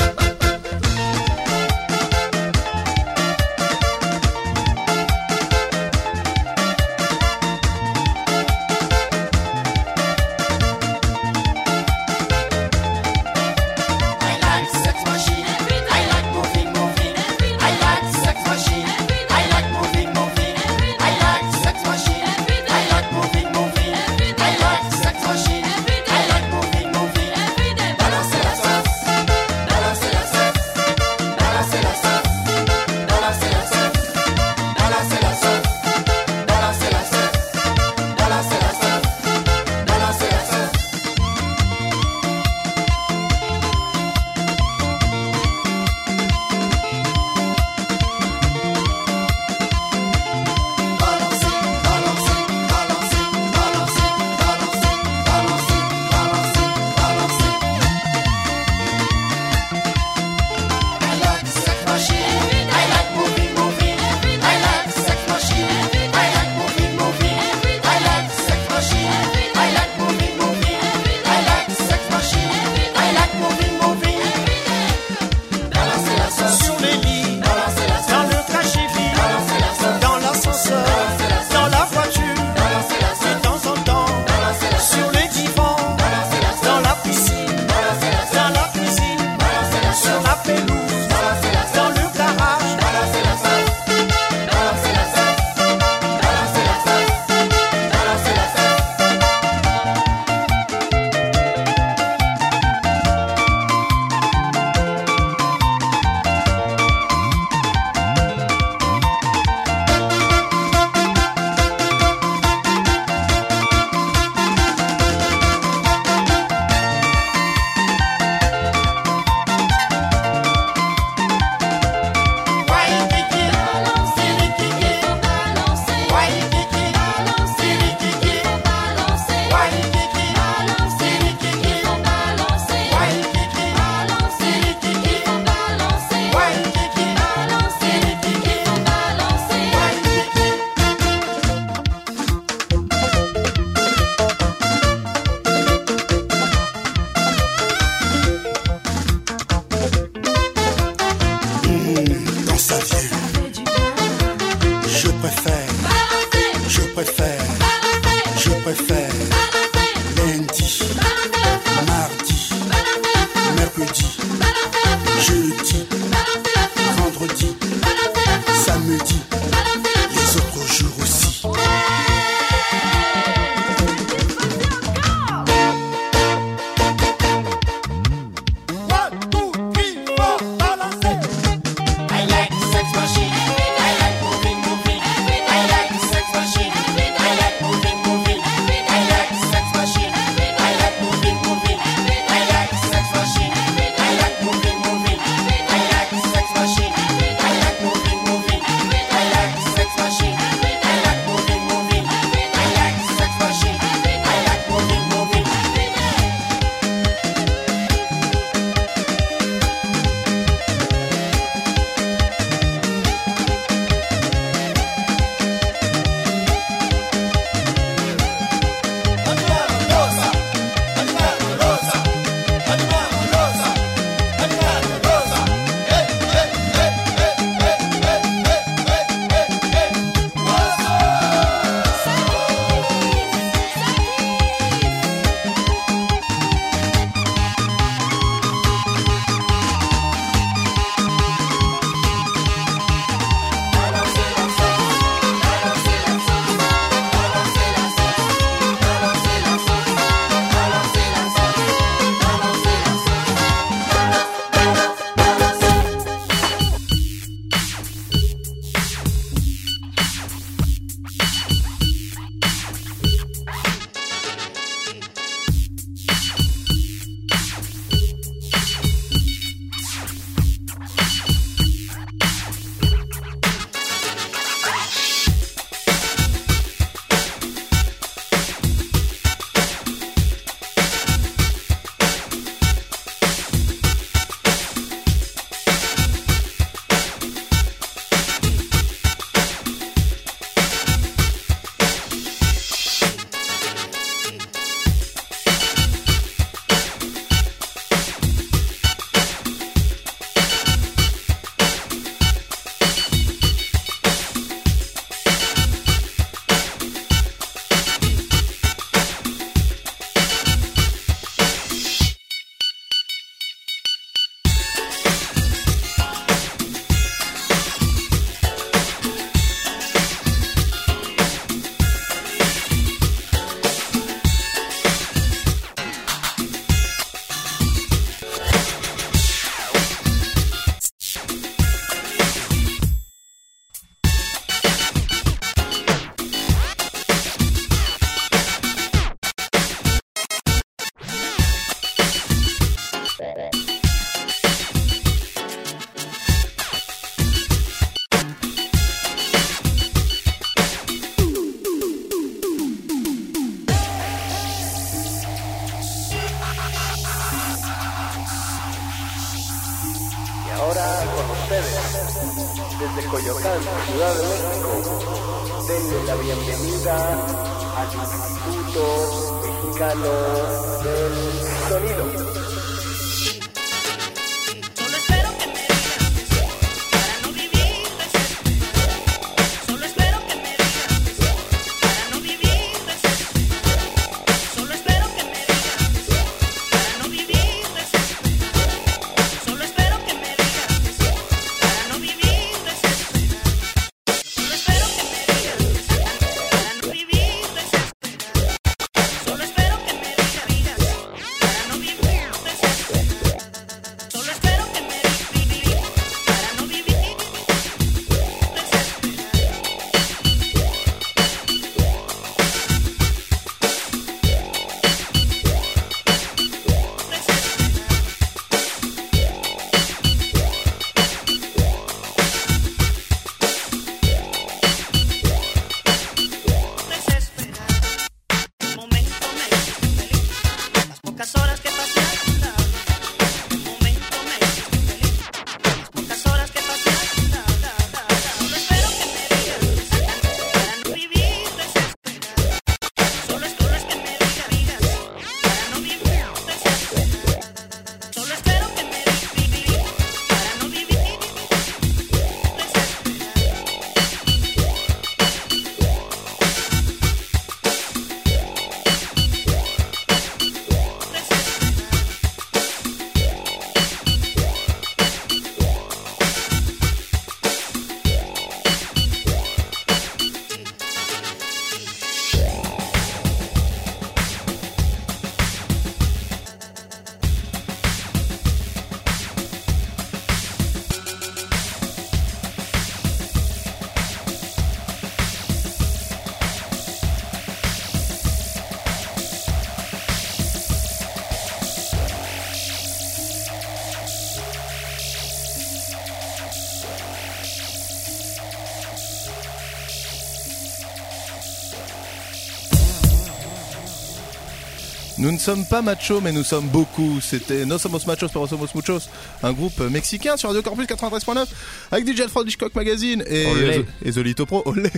Speaker 3: ne sommes pas machos, mais nous sommes beaucoup. C'était No Somos Machos, pero Somos Muchos, un groupe mexicain sur Radio Campus 93.9 avec DJ Alfred Hitchcock Magazine et, et Zolito Pro. Olé.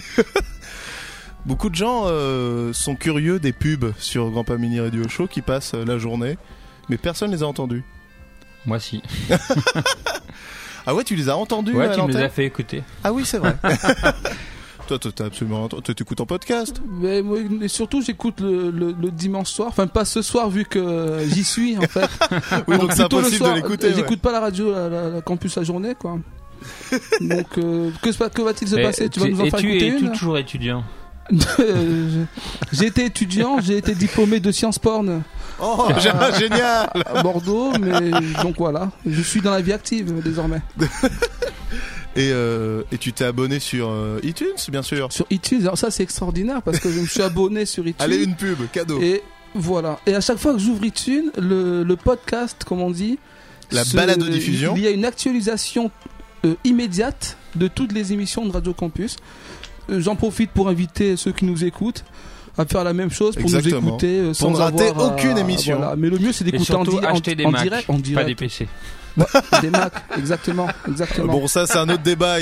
Speaker 3: Beaucoup de gens euh, sont curieux des pubs sur Grand Pas Mini Radio Show qui passent euh, la journée, mais personne les a entendus.
Speaker 2: Moi si.
Speaker 3: Ah ouais, tu les as entendus
Speaker 2: Ouais, tu me les as fait écouter.
Speaker 3: Ah oui, c'est vrai. toi, toi, t'as absolument, toi, t'écoutes en podcast.
Speaker 5: Mais, moi, surtout, j'écoute le, le, le dimanche soir. Enfin, pas ce soir, vu que j'y suis, en fait.
Speaker 3: Oui, donc c'est
Speaker 5: plutôt le
Speaker 3: impossible
Speaker 5: soir,
Speaker 3: de l'écouter. ouais.
Speaker 5: J'écoute pas la radio, la, la- la campus la journée, quoi. Donc, euh, que, va-t-il se
Speaker 2: Mais
Speaker 5: passer? Tu vas nous en
Speaker 2: et
Speaker 5: faire
Speaker 2: tu
Speaker 5: écouter
Speaker 2: es
Speaker 5: une?
Speaker 2: toujours étudiant.
Speaker 5: Euh, J'ai été étudiant, j'ai été diplômé de sciences porn
Speaker 3: Oh, j'ai- génial
Speaker 5: à Bordeaux, mais donc voilà, je suis dans la vie active désormais.
Speaker 3: Et, euh, et tu t'es abonné sur euh, iTunes, bien sûr.
Speaker 5: Sur iTunes, alors ça c'est extraordinaire parce que je me suis abonné sur iTunes.
Speaker 3: Allez, une pub, cadeau.
Speaker 5: Et voilà. Et à chaque fois que j'ouvre iTunes, le, le podcast, comme on dit,
Speaker 3: La
Speaker 5: se-
Speaker 3: balado-diffusion.
Speaker 5: Il y a une actualisation euh, immédiate de toutes les émissions de Radio Campus. J'en profite pour inviter ceux qui nous écoutent à faire la même chose pour
Speaker 3: Exactement.
Speaker 5: nous écouter euh, sans
Speaker 3: ne rater
Speaker 5: avoir
Speaker 3: aucune émission.
Speaker 5: voilà. Mais le mieux c'est d'écouter en, di- en-
Speaker 2: des
Speaker 5: en direct,
Speaker 2: pas
Speaker 5: direct.
Speaker 2: des PC.
Speaker 5: Des Macs, exactement, exactement.
Speaker 3: Bon, ça, c'est un autre débat.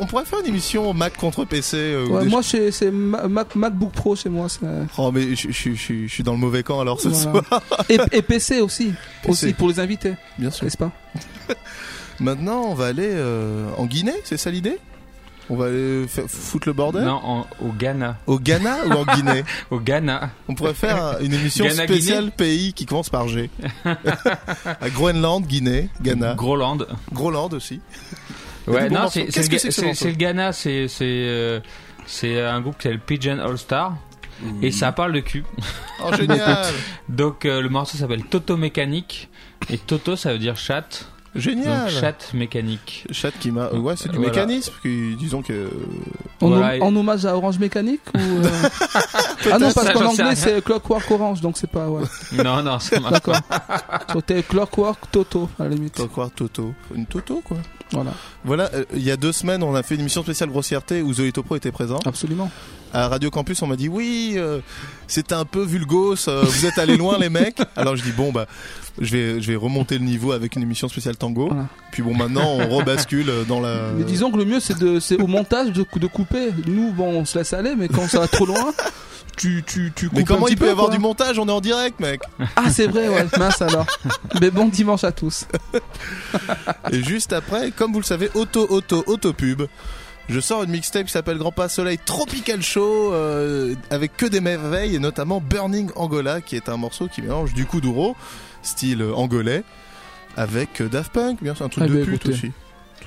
Speaker 3: On pourrait faire une émission Mac contre PC. euh, ou
Speaker 5: Ouais, moi c'est c'est Ma- Mac- MacBook Pro chez moi. c'est-
Speaker 3: Oh mais je, je- je- je suis dans le mauvais camp alors ce
Speaker 5: Voilà.
Speaker 3: soir.
Speaker 5: et, et PC aussi,
Speaker 3: PC.
Speaker 5: aussi pour les invités,
Speaker 3: Bien sûr.
Speaker 5: n'est-ce pas?
Speaker 3: Maintenant, on va aller euh, en Guinée, c'est ça l'idée? On va aller foutre le bordel
Speaker 2: Non, en- au Ghana.
Speaker 3: Au Ghana ou en Guinée
Speaker 2: Au Ghana.
Speaker 3: On pourrait faire une émission
Speaker 2: Ghana,
Speaker 3: spéciale
Speaker 2: Guinée
Speaker 3: pays qui commence par G. à Groenland, Guinée, Ghana,
Speaker 2: Groland.
Speaker 3: Groland aussi.
Speaker 2: Ouais, non, c'est le,
Speaker 3: ce
Speaker 2: Ghana, c'est c'est euh, c'est un groupe qui s'appelle Pigeon All Star et ça parle de cul.
Speaker 3: Oh génial
Speaker 2: Donc euh, le morceau s'appelle Toto Mécanique et Toto ça veut dire chat.
Speaker 3: Génial
Speaker 2: Donc chatte mécanique.
Speaker 3: Chat qui m'a... Ouais, c'est du
Speaker 2: Voilà.
Speaker 3: mécanisme, qui- disons que...
Speaker 5: en,
Speaker 2: Voilà,
Speaker 5: hommage à Orange Mécanique ou euh, Ah non, parce qu'en anglais c'est Clockwork Orange, donc c'est pas. Ouais.
Speaker 2: Non, non, marche.
Speaker 5: D'accord. C'était Clockwork Toto à la limite.
Speaker 3: Quoi Toto Une Toto quoi
Speaker 5: Voilà,
Speaker 3: Voilà, euh, il y a deux semaines, on a fait une émission spéciale grossièreté où Zoé Pro était présent.
Speaker 5: absolument.
Speaker 3: À Radio Campus, on m'a dit oui, euh, c'était un peu vulgos, euh, vous êtes allés loin les mecs. Alors je dis bon bah je vais je vais remonter le niveau avec une émission spéciale tango.
Speaker 5: Voilà.
Speaker 3: Puis bon maintenant on rebascule dans la
Speaker 5: Mais disons que le mieux c'est de, c'est au montage de, de couper. Nous, bon, on se laisse aller, mais quand ça va trop loin, tu, tu, tu coupes
Speaker 3: Mais comment
Speaker 5: un petit
Speaker 3: il peut y avoir
Speaker 5: quoi.
Speaker 3: du montage On est en direct, mec.
Speaker 5: Ah, c'est vrai, ouais, mince alors. Mais bon dimanche à tous.
Speaker 3: Et juste après, comme vous le savez, auto auto auto pub. Je sors une mixtape qui s'appelle Grand Pas Soleil Tropical Show euh, avec que des merveilles et notamment Burning Angola qui est un morceau qui mélange du kuduro style euh, angolais avec euh, Daft Punk, bien sûr un truc
Speaker 5: Ah
Speaker 3: de
Speaker 5: bah,
Speaker 3: pute
Speaker 5: écoutez.
Speaker 3: aussi.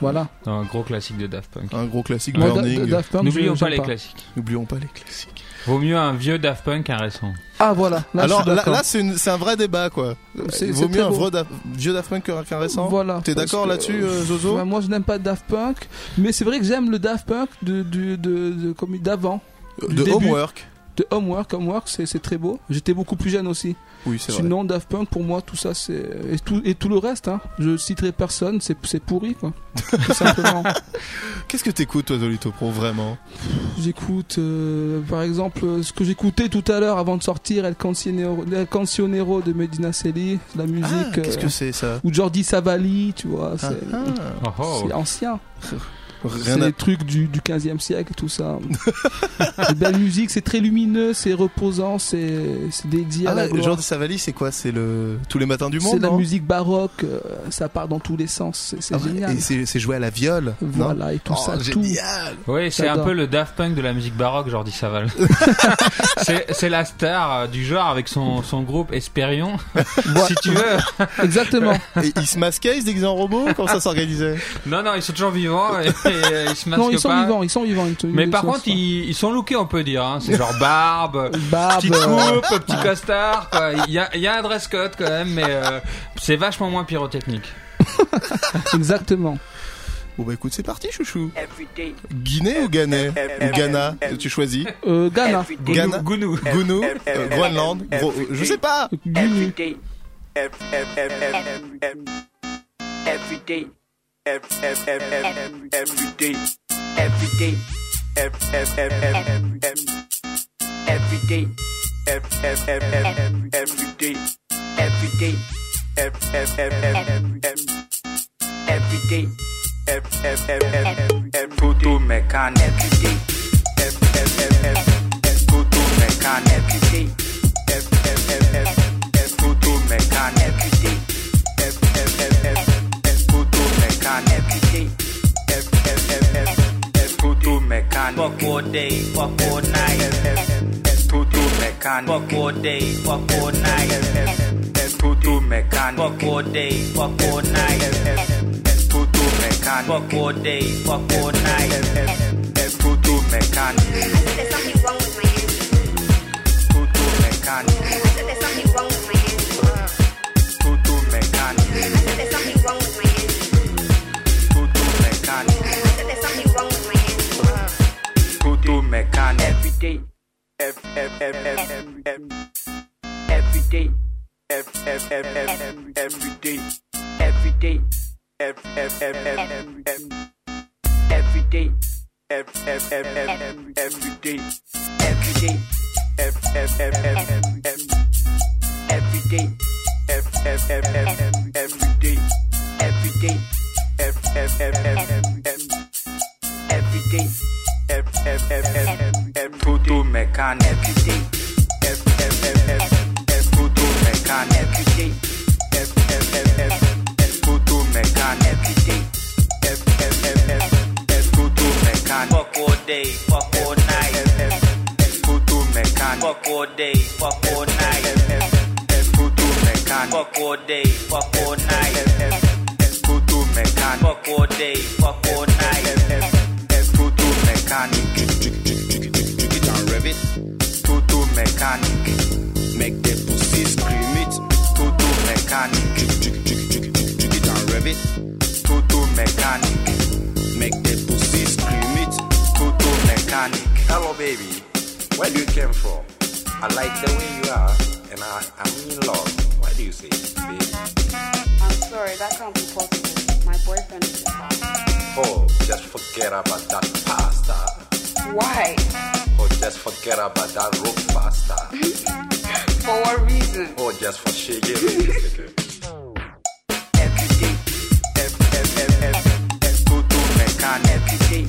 Speaker 5: Voilà.
Speaker 2: Un gros classique de Daft Punk.
Speaker 3: Un gros classique Burning.
Speaker 5: Daft Punk,
Speaker 2: N'oublions pas les classiques.
Speaker 3: N'oublions pas les classiques.
Speaker 2: Vaut mieux un vieux Daft Punk qu'un récent.
Speaker 5: Ah voilà. Là,
Speaker 3: Alors là, là, c'est une- c'est un vrai débat quoi. Vaut mieux un vrai vieux Daft Punk qu'un récent?
Speaker 5: Voilà.
Speaker 3: T'es d'accord là-dessus,
Speaker 5: euh,
Speaker 3: euh, Zozo?
Speaker 5: ouais, Moi, je n'aime pas Daft Punk, mais c'est vrai que j'aime le Daft Punk de, de, de, de- comme d'avant, du
Speaker 3: De
Speaker 5: début.
Speaker 3: Homework.
Speaker 5: De Homework. Homework, c'est très beau. J'étais beaucoup plus jeune aussi.
Speaker 3: Oui, c'est vrai.
Speaker 5: Sinon, Daft Punk, pour moi, tout ça, c'est et tout et tout le reste. Hein. Je citerai personne. C'est pourri, quoi. Tout simplement.
Speaker 3: Qu'est-ce que t'écoutes toi, Zolito Pro, vraiment?
Speaker 5: J'écoute, euh, par exemple, euh, ce que j'écoutais tout à l'heure avant de sortir, El Cancionero, El Cancionero de Medina Celi, la musique.
Speaker 3: Ah, Qu'est-ce
Speaker 5: euh,
Speaker 3: que c'est ça?
Speaker 5: ou Jordi Savali, tu vois.
Speaker 3: Ah,
Speaker 5: C'est
Speaker 3: ah.
Speaker 2: Oh, oh.
Speaker 5: c'est ancien.
Speaker 3: Rien
Speaker 5: C'est
Speaker 3: à
Speaker 5: des trucs du, du 15e siècle, tout ça. de belle musique, c'est très lumineux, c'est reposant, c'est c'est dédié
Speaker 3: Ah
Speaker 5: à la
Speaker 3: ouais,
Speaker 5: gloire.
Speaker 3: Jordi Savali, c'est quoi? C'est le tous les matins du monde
Speaker 5: C'est la musique baroque, euh, ça part dans tous les sens, c'est c'est
Speaker 3: Ah
Speaker 5: génial.
Speaker 3: Et c'est c'est joué à la viole. non?
Speaker 5: Voilà, et tout
Speaker 3: Oh,
Speaker 5: ça, tout.
Speaker 3: génial.
Speaker 2: Oui, c'est un peu le Daft Punk de la musique baroque, Jordi Saval. c'est c'est la star euh, du genre avec son, son groupe Espérion, si tu veux.
Speaker 5: Exactement.
Speaker 3: Et ils se masquaient, ils se déguisaient en robot? Comment ça s'organisait?
Speaker 2: Non, non, ils sont toujours vivants et, et, euh, ils se masquent
Speaker 5: non, ils sont
Speaker 2: pas.
Speaker 5: vivants, ils sont vivants. ils te-
Speaker 2: Mais
Speaker 5: ils
Speaker 2: par contre, ils, ils sont lookés, on peut dire. Hein. C'est genre barbe,
Speaker 5: Barbe,
Speaker 2: petite
Speaker 5: euh,
Speaker 2: coupe, petit costard. Il y a, il y a un dress code quand même, mais euh, c'est vachement moins pyrotechnique.
Speaker 5: Exactement.
Speaker 3: Bon bah écoute, c'est parti, chouchou. Guinée ou Ghana Ou Ghana Tu choisis
Speaker 5: Euh, Ghana.
Speaker 3: Ghana
Speaker 2: Gounou.
Speaker 3: Gounou euh, Groenland Gro- euh, Je sais pas
Speaker 5: Guinée.
Speaker 9: Every day, every, every, every, every day, every day, every, every, every, every day, every, every, every, every day, every day, every, every, every, every day, every, every, every, every
Speaker 8: Tutu mechanic,
Speaker 9: every day, every, every, every,
Speaker 8: tutu mechanic,
Speaker 9: every day, every, every, every,
Speaker 8: tutu mechanic,
Speaker 9: every day,
Speaker 8: mechanic,
Speaker 9: every day,
Speaker 8: tutu mechanic,
Speaker 9: Fuck all day, fuck all night.
Speaker 8: tutu mechanic,
Speaker 9: Fuck all day, fuck all night.
Speaker 8: tutu mechanic,
Speaker 9: Fuck all day, fuck all night.
Speaker 8: tutu mechanic,
Speaker 9: Fuck all day, fuck all night.
Speaker 8: tutu mechanic,
Speaker 10: There's something wrong with my hands.
Speaker 8: tutu mechanic, tutu mechanic, tutu mechanic,
Speaker 9: Every day, every, every, every, every, every day, every, day, every day, every, day, every, day, every day, every, day, every, day, every day, every, every day, every, every, every, every,
Speaker 8: tutu mechanic,
Speaker 9: every day, every, every, every, every,
Speaker 8: tutu mechanic,
Speaker 9: every day, every, every, every, every,
Speaker 8: tutu mechanic,
Speaker 9: every day, every, every, every, every,
Speaker 8: tutu mechanic,
Speaker 9: fuck all day, fuck all night,
Speaker 8: tutu mechanic,
Speaker 9: fuck all day, fuck all night,
Speaker 8: tutu mechanic,
Speaker 9: fuck all day, fuck all night,
Speaker 8: tutu mechanic,
Speaker 9: fuck all day, fuck all night,
Speaker 8: tutu mechanic,
Speaker 11: it and rev it.
Speaker 8: tutu mechanic,
Speaker 11: Make the pussy scream it.
Speaker 8: tutu mechanic,
Speaker 11: Jig it and rev it.
Speaker 8: tutu mechanic,
Speaker 11: Make the pussy scream it.
Speaker 8: tutu mechanic.
Speaker 12: Hello, baby. Where do you came from? I like the way you are, and I, I'm in love. Why do you say, baby?
Speaker 10: I'm sorry, that can't be possible.
Speaker 13: My boyfriend is a pastor.
Speaker 12: Oh, just forget about that pasta.
Speaker 13: Why?
Speaker 12: Oh, just forget about that rope pasta.
Speaker 13: For what reason?
Speaker 12: Oh, just for shaking.
Speaker 9: Every day, every, every, every, every, go to Meccan every day.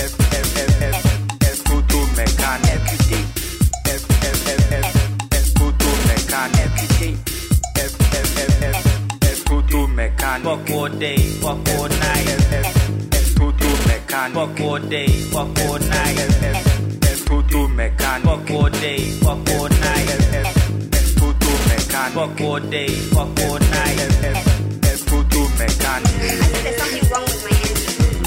Speaker 9: Every, every, every, every, every, go to Meccan every day. Every, every, every, every, every, go to Meccan every day. Every, every, every, every, every, go to Meccan.
Speaker 8: Fuck all day, fuck all night.
Speaker 9: Meccan.
Speaker 8: Fuck all day, fuck all night.
Speaker 9: Go to Meccan.
Speaker 8: Fuck all day, fuck all night.
Speaker 9: Go to Meccan.
Speaker 8: Fuck all day, fuck all night.
Speaker 9: Go to Meccan.
Speaker 13: I said there's something wrong with my engine.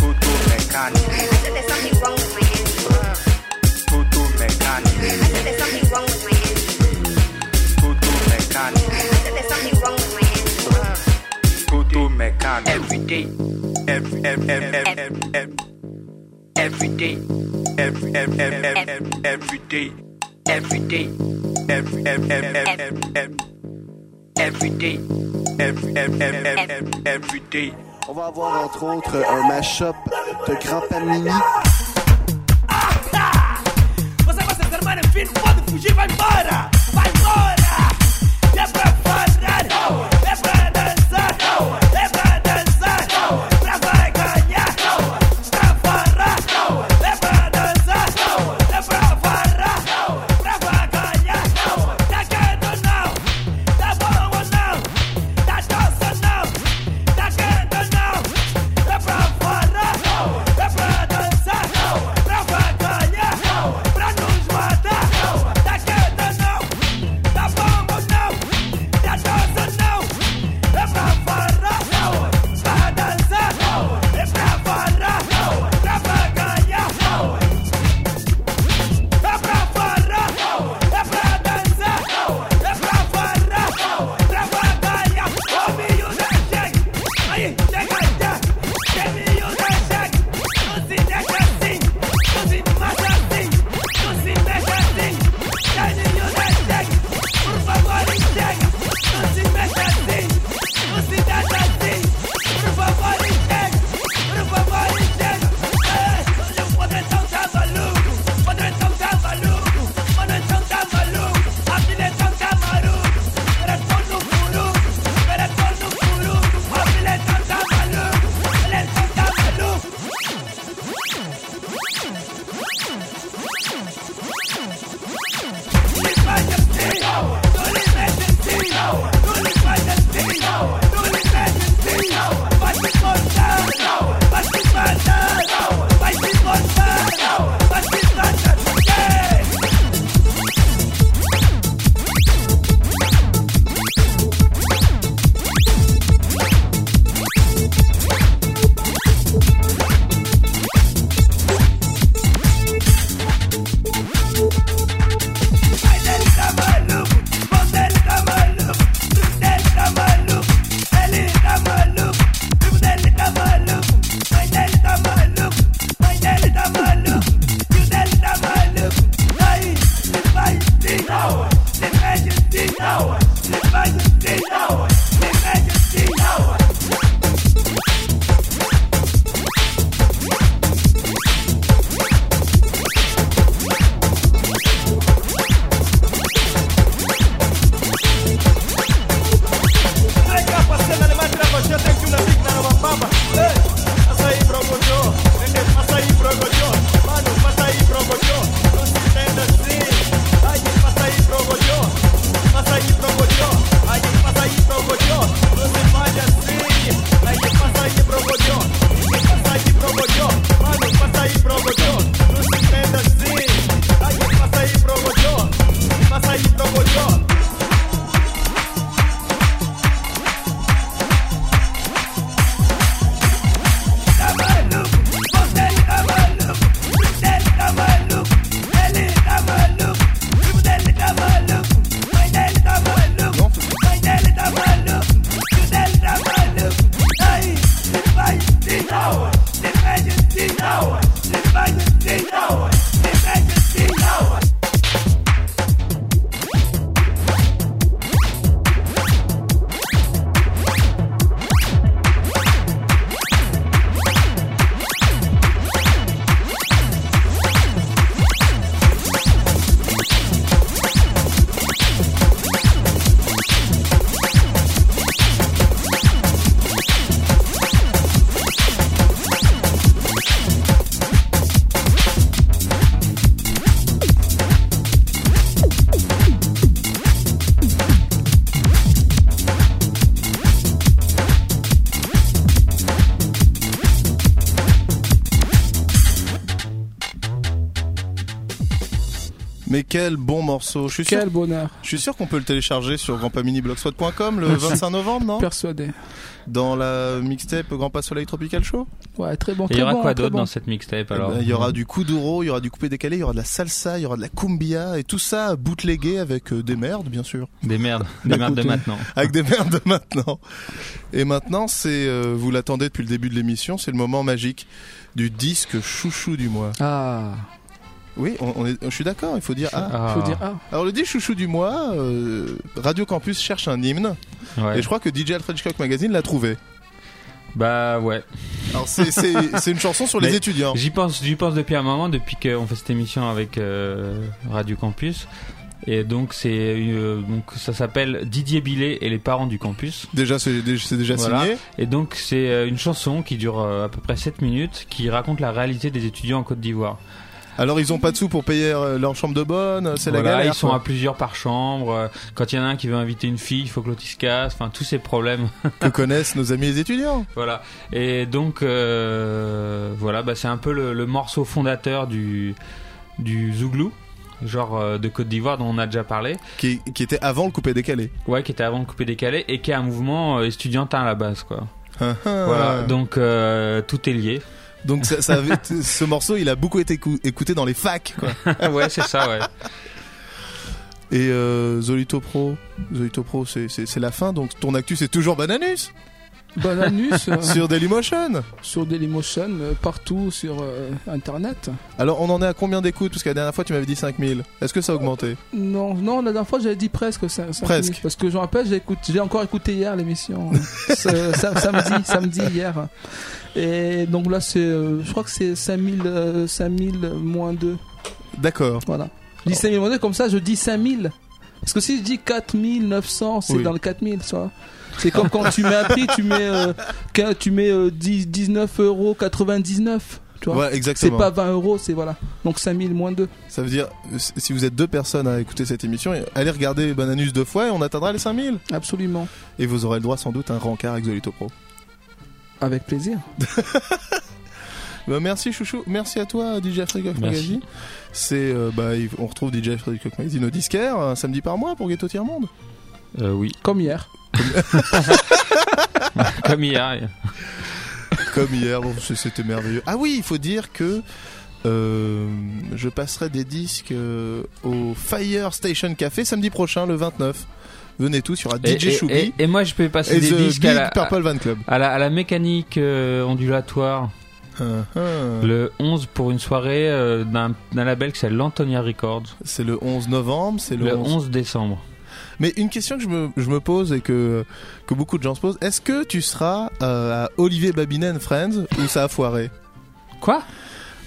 Speaker 9: Go to Meccan.
Speaker 13: I said there's something wrong with my engine.
Speaker 9: Go to Meccan.
Speaker 13: I said there's something wrong with my engine.
Speaker 9: Go to Meccan.
Speaker 13: I said there's something wrong
Speaker 9: Meccan every day. Every, every, every, every, every, every day. Every, every, every, every, every day. Every day. Every, every, every, every, every, every day. Every, every, every, every, every day.
Speaker 14: On va avoir entre autres un mashup de Grand Pamini.
Speaker 10: Você vai se armar, enfim, pode fugir, vai embora! Vai embora!
Speaker 3: Morceau. Je suis sûr,
Speaker 5: Quel bonheur.
Speaker 3: je suis sûr qu'on peut le télécharger sur grandpaminiblogspot.com le 25 novembre, non
Speaker 5: Persuadé.
Speaker 3: Dans la mixtape Grand Pas Soleil Tropical Show.
Speaker 5: Ouais, très bon.
Speaker 2: Il y aura
Speaker 5: bon,
Speaker 2: quoi d'autre
Speaker 5: bon.
Speaker 2: dans cette mixtape alors
Speaker 3: Eh ben, Il y aura du kuduro, il y aura du coupé décalé, il y aura de la salsa, il y aura de la cumbia et tout ça bootlegué avec euh, des merdes, bien sûr.
Speaker 2: Des merdes, des merdes de maintenant.
Speaker 3: Avec des merdes de maintenant. Et maintenant, c'est, euh, vous l'attendez depuis le début de l'émission, c'est le moment magique du disque chouchou du mois.
Speaker 5: Ah,
Speaker 3: Oui, on, on est, je suis d'accord, il faut dire ah.
Speaker 2: Ah.
Speaker 5: faut dire ah.
Speaker 3: Alors le disque chouchou du mois, euh, Radio Campus cherche un hymne
Speaker 2: Ouais.
Speaker 3: et je crois que DJ Alfred Hitchcock Magazine l'a trouvé.
Speaker 2: Bah ouais.
Speaker 3: Alors c'est, c'est, c'est une chanson sur les
Speaker 2: Mais
Speaker 3: étudiants.
Speaker 2: J'y pense, j'y pense depuis un moment, depuis qu'on fait cette émission avec euh, Radio Campus. Et donc c'est euh, donc ça s'appelle Didier Billet et les parents du campus.
Speaker 3: Déjà, c'est, c'est déjà
Speaker 2: Voilà.
Speaker 3: signé.
Speaker 2: Et donc c'est une chanson qui dure à peu près 7 minutes, qui raconte la réalité des étudiants en Côte d'Ivoire.
Speaker 3: Alors ils ont pas de sous pour payer euh, leur chambre de bonne, c'est la galère.
Speaker 2: ils sont
Speaker 3: quoi.
Speaker 2: à plusieurs par chambre. euh, Quand il y en a un qui veut inviter une fille, il faut que l'autre se casse. Enfin, tous ces problèmes.
Speaker 3: que connaissent nos amis les étudiants.
Speaker 2: voilà. Et donc, euh, voilà, bah, c'est un peu le, le morceau fondateur du, du Zouglou, genre de Côte d'Ivoire dont on a déjà parlé.
Speaker 3: Qui, qui était avant le coupé décalé.
Speaker 2: Ouais, qui était avant le coupé décalé et qui est un mouvement estudiantin à la base, quoi.
Speaker 3: Ah, ah.
Speaker 2: Voilà. Donc, euh, tout est lié.
Speaker 3: Donc ça, ça avait- ce morceau, il a beaucoup été écou- écouté dans les facs. Quoi.
Speaker 2: ouais, c'est ça, ouais.
Speaker 3: Et euh, Zolito Pro, Zolito Pro, c'est la fin. Donc ton actu, c'est toujours Bananus
Speaker 5: Bananus euh,
Speaker 3: sur Dailymotion.
Speaker 5: sur Dailymotion, euh, partout sur euh, internet.
Speaker 3: Alors on en est à combien d'écoutes Parce que la dernière fois, tu m'avais dit 5000. Est-ce que ça a augmenté?
Speaker 5: Non, non, la dernière fois j'avais dit presque ça. ça
Speaker 3: Presque.
Speaker 5: finit. Parce que je me rappelle, j'ai écouté, encore écouté hier l'émission. Samedi, samedi hier. Et donc là, c'est, je crois que c'est 5000, euh, 5000 moins 2.
Speaker 3: D'accord.
Speaker 5: Voilà. Je dis 5000 moins 2, comme ça je dis 5000. Parce que si je dis 4900, c'est
Speaker 3: Oui.
Speaker 5: dans le 4000, tu vois. C'est comme quand tu mets un prix, tu mets, euh, tu mets euh, 10 19 euros 99. Tu vois.
Speaker 3: Ouais,
Speaker 5: c'est
Speaker 3: exactement.
Speaker 5: pas 20 euros, c'est voilà. Donc 5000 moins 2.
Speaker 3: Ça veut dire, euh, si vous êtes deux personnes à écouter cette émission, allez regarder Bananus deux fois et on atteindra les 5000.
Speaker 5: Absolument.
Speaker 3: Et vous aurez le droit sans doute à un rencard avec Zolito Pro.
Speaker 5: Avec plaisir.
Speaker 3: Bah, merci chouchou, merci à toi DJ Africa
Speaker 2: Merci.
Speaker 3: Magazine. C'est euh, bah on retrouve DJ Africa Magazine au disquaire un samedi par mois pour Ghetto Tiers Monde.
Speaker 2: Euh, oui.
Speaker 5: Comme hier.
Speaker 2: Comme hier.
Speaker 3: Comme hier, bon, c'était merveilleux. Ah oui, il faut dire que euh, je passerai des disques euh, au Fire Station Café samedi prochain, le 29. Venez tous, il y aura DJ
Speaker 2: et- et- et moi, je peux passer des disques à la,
Speaker 3: Purple Van Club.
Speaker 2: à la, à la mécanique euh, ondulatoire.
Speaker 3: Ah.
Speaker 2: Le 11 pour une soirée d'un d'un label qui s'appelle l'Antonia Records.
Speaker 3: C'est le 11 novembre, c'est le,
Speaker 2: Le
Speaker 3: 11.
Speaker 2: 11 décembre.
Speaker 3: Mais une question que je me, pose et que, que beaucoup de gens se posent, est-ce que tu seras euh, à Olivier Babinet and Friends ou ça a foiré?
Speaker 2: Quoi?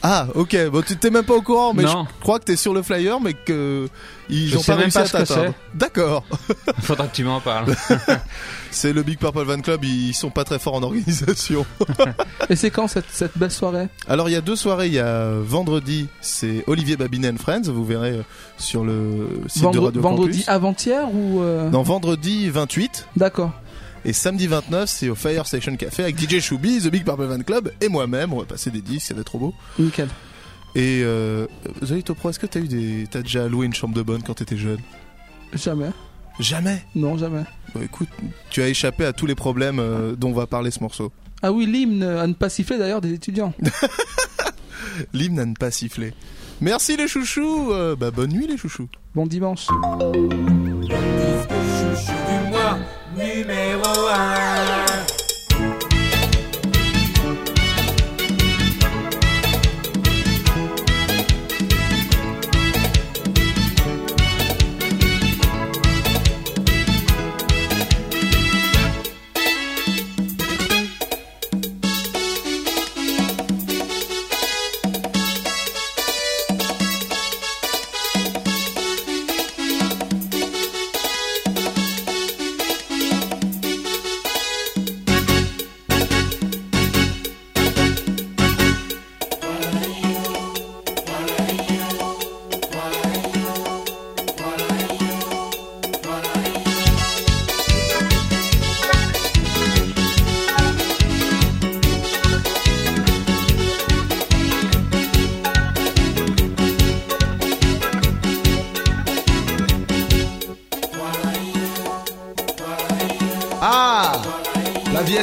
Speaker 3: Ah, ok, bon, tu t'es même pas au courant, mais
Speaker 2: Non.
Speaker 3: je crois que t'es sur le flyer, mais que ils
Speaker 2: Je
Speaker 3: ont pas
Speaker 2: même
Speaker 3: réussi
Speaker 2: pas
Speaker 3: à t'atteindre. D'accord.
Speaker 2: Faudra que tu m'en parles.
Speaker 3: C'est le Big Purple Van Club, ils sont pas très forts en organisation.
Speaker 5: Et c'est quand cette, cette belle soirée?
Speaker 3: Alors il y a deux soirées, il y a vendredi, c'est Olivier Babinet and Friends, vous verrez euh, sur le site de
Speaker 5: Vendre-
Speaker 3: Radio
Speaker 5: Vendredi
Speaker 3: Campus.
Speaker 5: avant-hier ou. euh,
Speaker 3: Non, vendredi 28
Speaker 5: D'accord.
Speaker 3: Et samedi 29, c'est au Fire Station Café avec DJ Choubi, The Big Purple Van Club et moi-même, on va passer des disques, ça va être trop beau.
Speaker 5: Nickel.
Speaker 3: Et euh, Zolito Pro, est-ce que t'as eu des t'as déjà loué une chambre de bonne quand t'étais jeune?
Speaker 5: Jamais.
Speaker 3: Jamais?
Speaker 5: Non, jamais.
Speaker 3: Bon, écoute, tu as échappé à tous les problèmes euh, dont va parler ce morceau.
Speaker 5: Ah oui, l'hymne à ne pas siffler d'ailleurs des étudiants.
Speaker 3: L'hymne à ne pas siffler. Merci les chouchous, euh, bah bonne nuit les chouchous.
Speaker 5: Bon dimanche.
Speaker 4: Chouchou du mois numéro 1.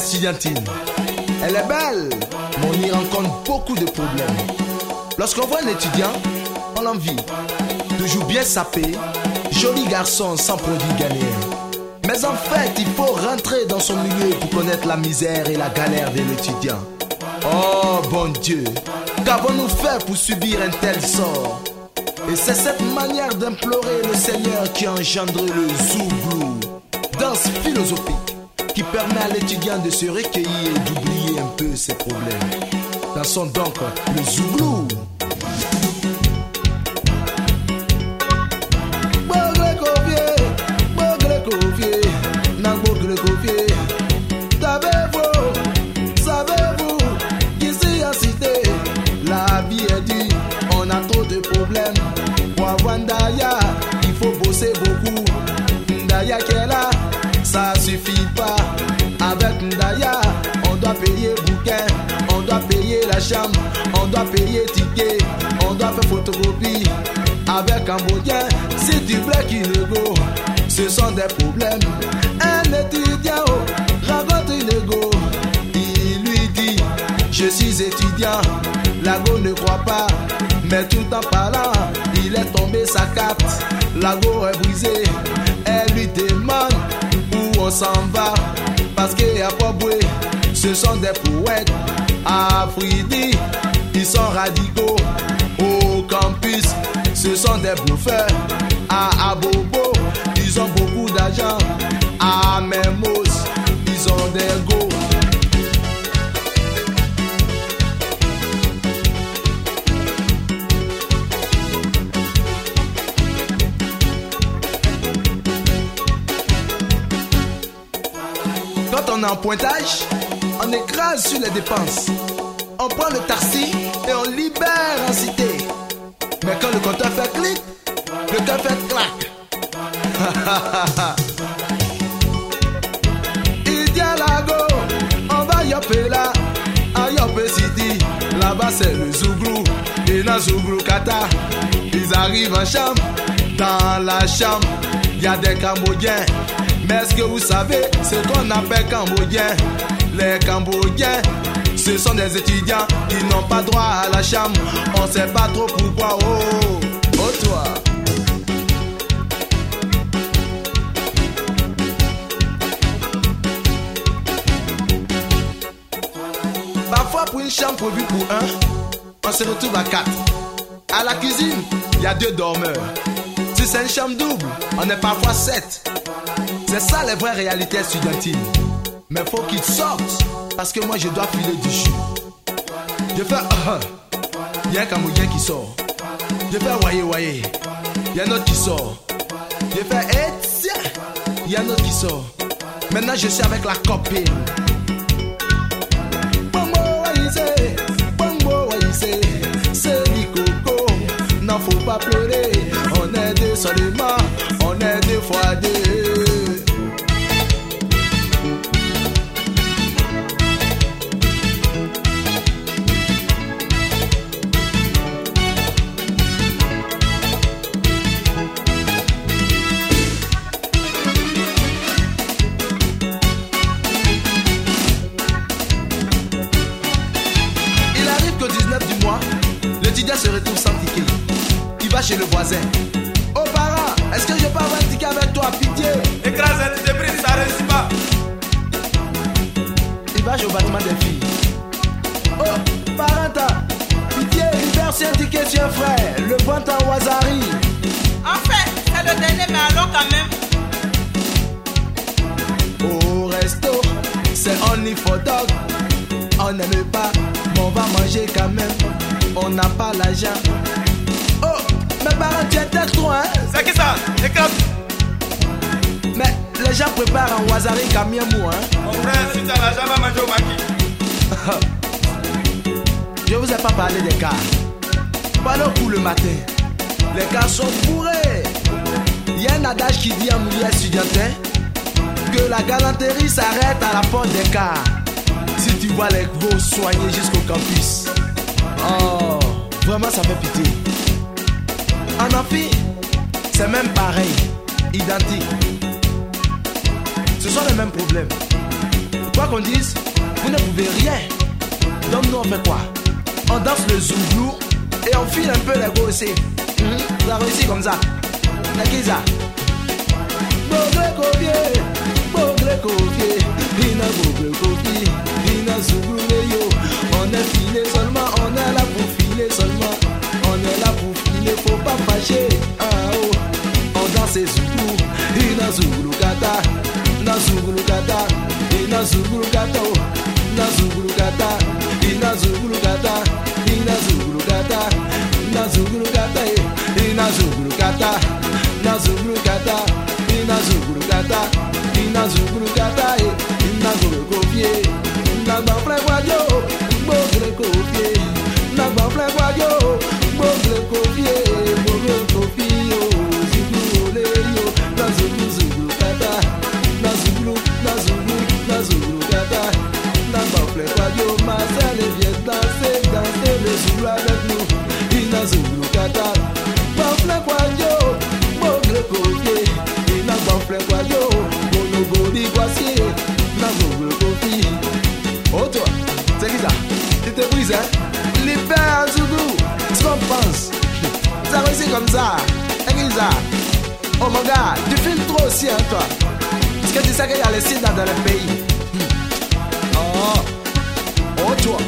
Speaker 15: Elle est belle, mais on y rencontre beaucoup de problèmes. Lorsqu'on voit un étudiant, on l'envie. Toujours bien sapé, joli garçon sans produit gagné. Mais en fait, il faut rentrer dans son milieu pour connaître la misère et la galère de l'étudiant. Oh bon Dieu, qu'avons-nous fait pour subir un tel sort? Et c'est cette manière d'implorer le Seigneur qui engendre le zouglou, danse philosophique permet à l'étudiant de se recueillir et d'oublier un peu ses problèmes. Dansons donc le zouglou. Savez-vous, qu'ici en cité, la vie est dure, on a trop de problèmes. Pour avoir Ndaya, il faut bosser beaucoup. Ndaya qui est là, ça suffit On doit payer bouquin, on doit payer la chambre, on doit payer ticket, on doit faire photocopie. Avec Cambodgien, si tu veux qu'il go, ce sont des problèmes. Un étudiant oh, une go, il lui dit Je suis étudiant, Lago ne croit pas, mais tout en parlant, il est tombé sa carte. Lago est brisé, elle lui demande où on s'en va, parce qu'il y a ce sont des poètes. Afridi, ils sont radicaux au campus, ce sont des bluffeurs. À Abobo, ils ont beaucoup d'argent. À Memos, ils ont des go. En pointage, on écrase sur les dépenses. On prend le taxi et on libère en cité. Mais quand le compteur fait clic, le cœur fait clac. Il dit à Lago, on va yopper là, à Yopé City. Là-bas c'est le Zouglou, et dans Zouglou Kata. Ils arrivent en chambre, dans la chambre, y a des Cambodgiens. Mais est-ce que vous savez ce qu'on appelle Cambodgiens Les Cambodgiens, ce sont des étudiants qui n'ont pas droit à la chambre. On sait pas trop pourquoi. Oh, oh toi. Parfois, pour une chambre prévue pour un, on se retrouve à quatre. À la cuisine, il y a deux dormeurs. Si c'est une chambre double, on est parfois sept. C'est ça les vraies réalités estudiantines. Mais faut qu'ils sortent, parce que moi je dois filer du jus. Je fais ah, il y a un Cambodgien qui sort. Je fais voyez, voyez. Il y a un autre qui sort. Je fais eh tiens, il y a un autre qui sort. Maintenant je suis avec la copine. C'est Coco. N'en faut pas pleurer, on est deux seulement, on est deux fois. Manger
Speaker 16: au maquis.
Speaker 15: Je vous ai pas parlé des cas. Pas le coup le matin. Les cas sont bourrés. Il y a un adage qui dit en milieu estudiantin que la galanterie s'arrête à la porte des cars. Si tu vois les gros soignés jusqu'au campus. Oh, vraiment ça fait pitié. En amphi, c'est même pareil, identique. Ce sont les mêmes problèmes. Quoi qu'on dise, vous ne pouvez rien. Donc nous on fait quoi? On danse le zouglou et on file un peu les aussi. Hum, Ça réussit comme ça. La qui ça Bogle kofié, bogle kofié, ina bogle kofi, ina zouglou yo. On est filé seulement, on est là pour filer seulement. On est là pour filer, faut pas fâcher. Na zouglou kata, ina zouglou kata, oh. na zouglou kata, ina zouglou kata, ina zouglou kata, na zouglou kata, eh. ina zouglou mon gars, tu filmes trop aussi hein toi Est-ce que tu sais qu'il y a les sites dans le pays Hmm. Oh, oh toi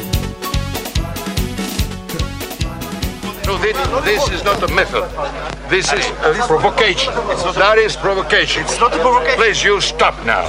Speaker 17: No, this, this is not a method. This is a provocation. That is provocation. It's not a provocation. Please, you stop now.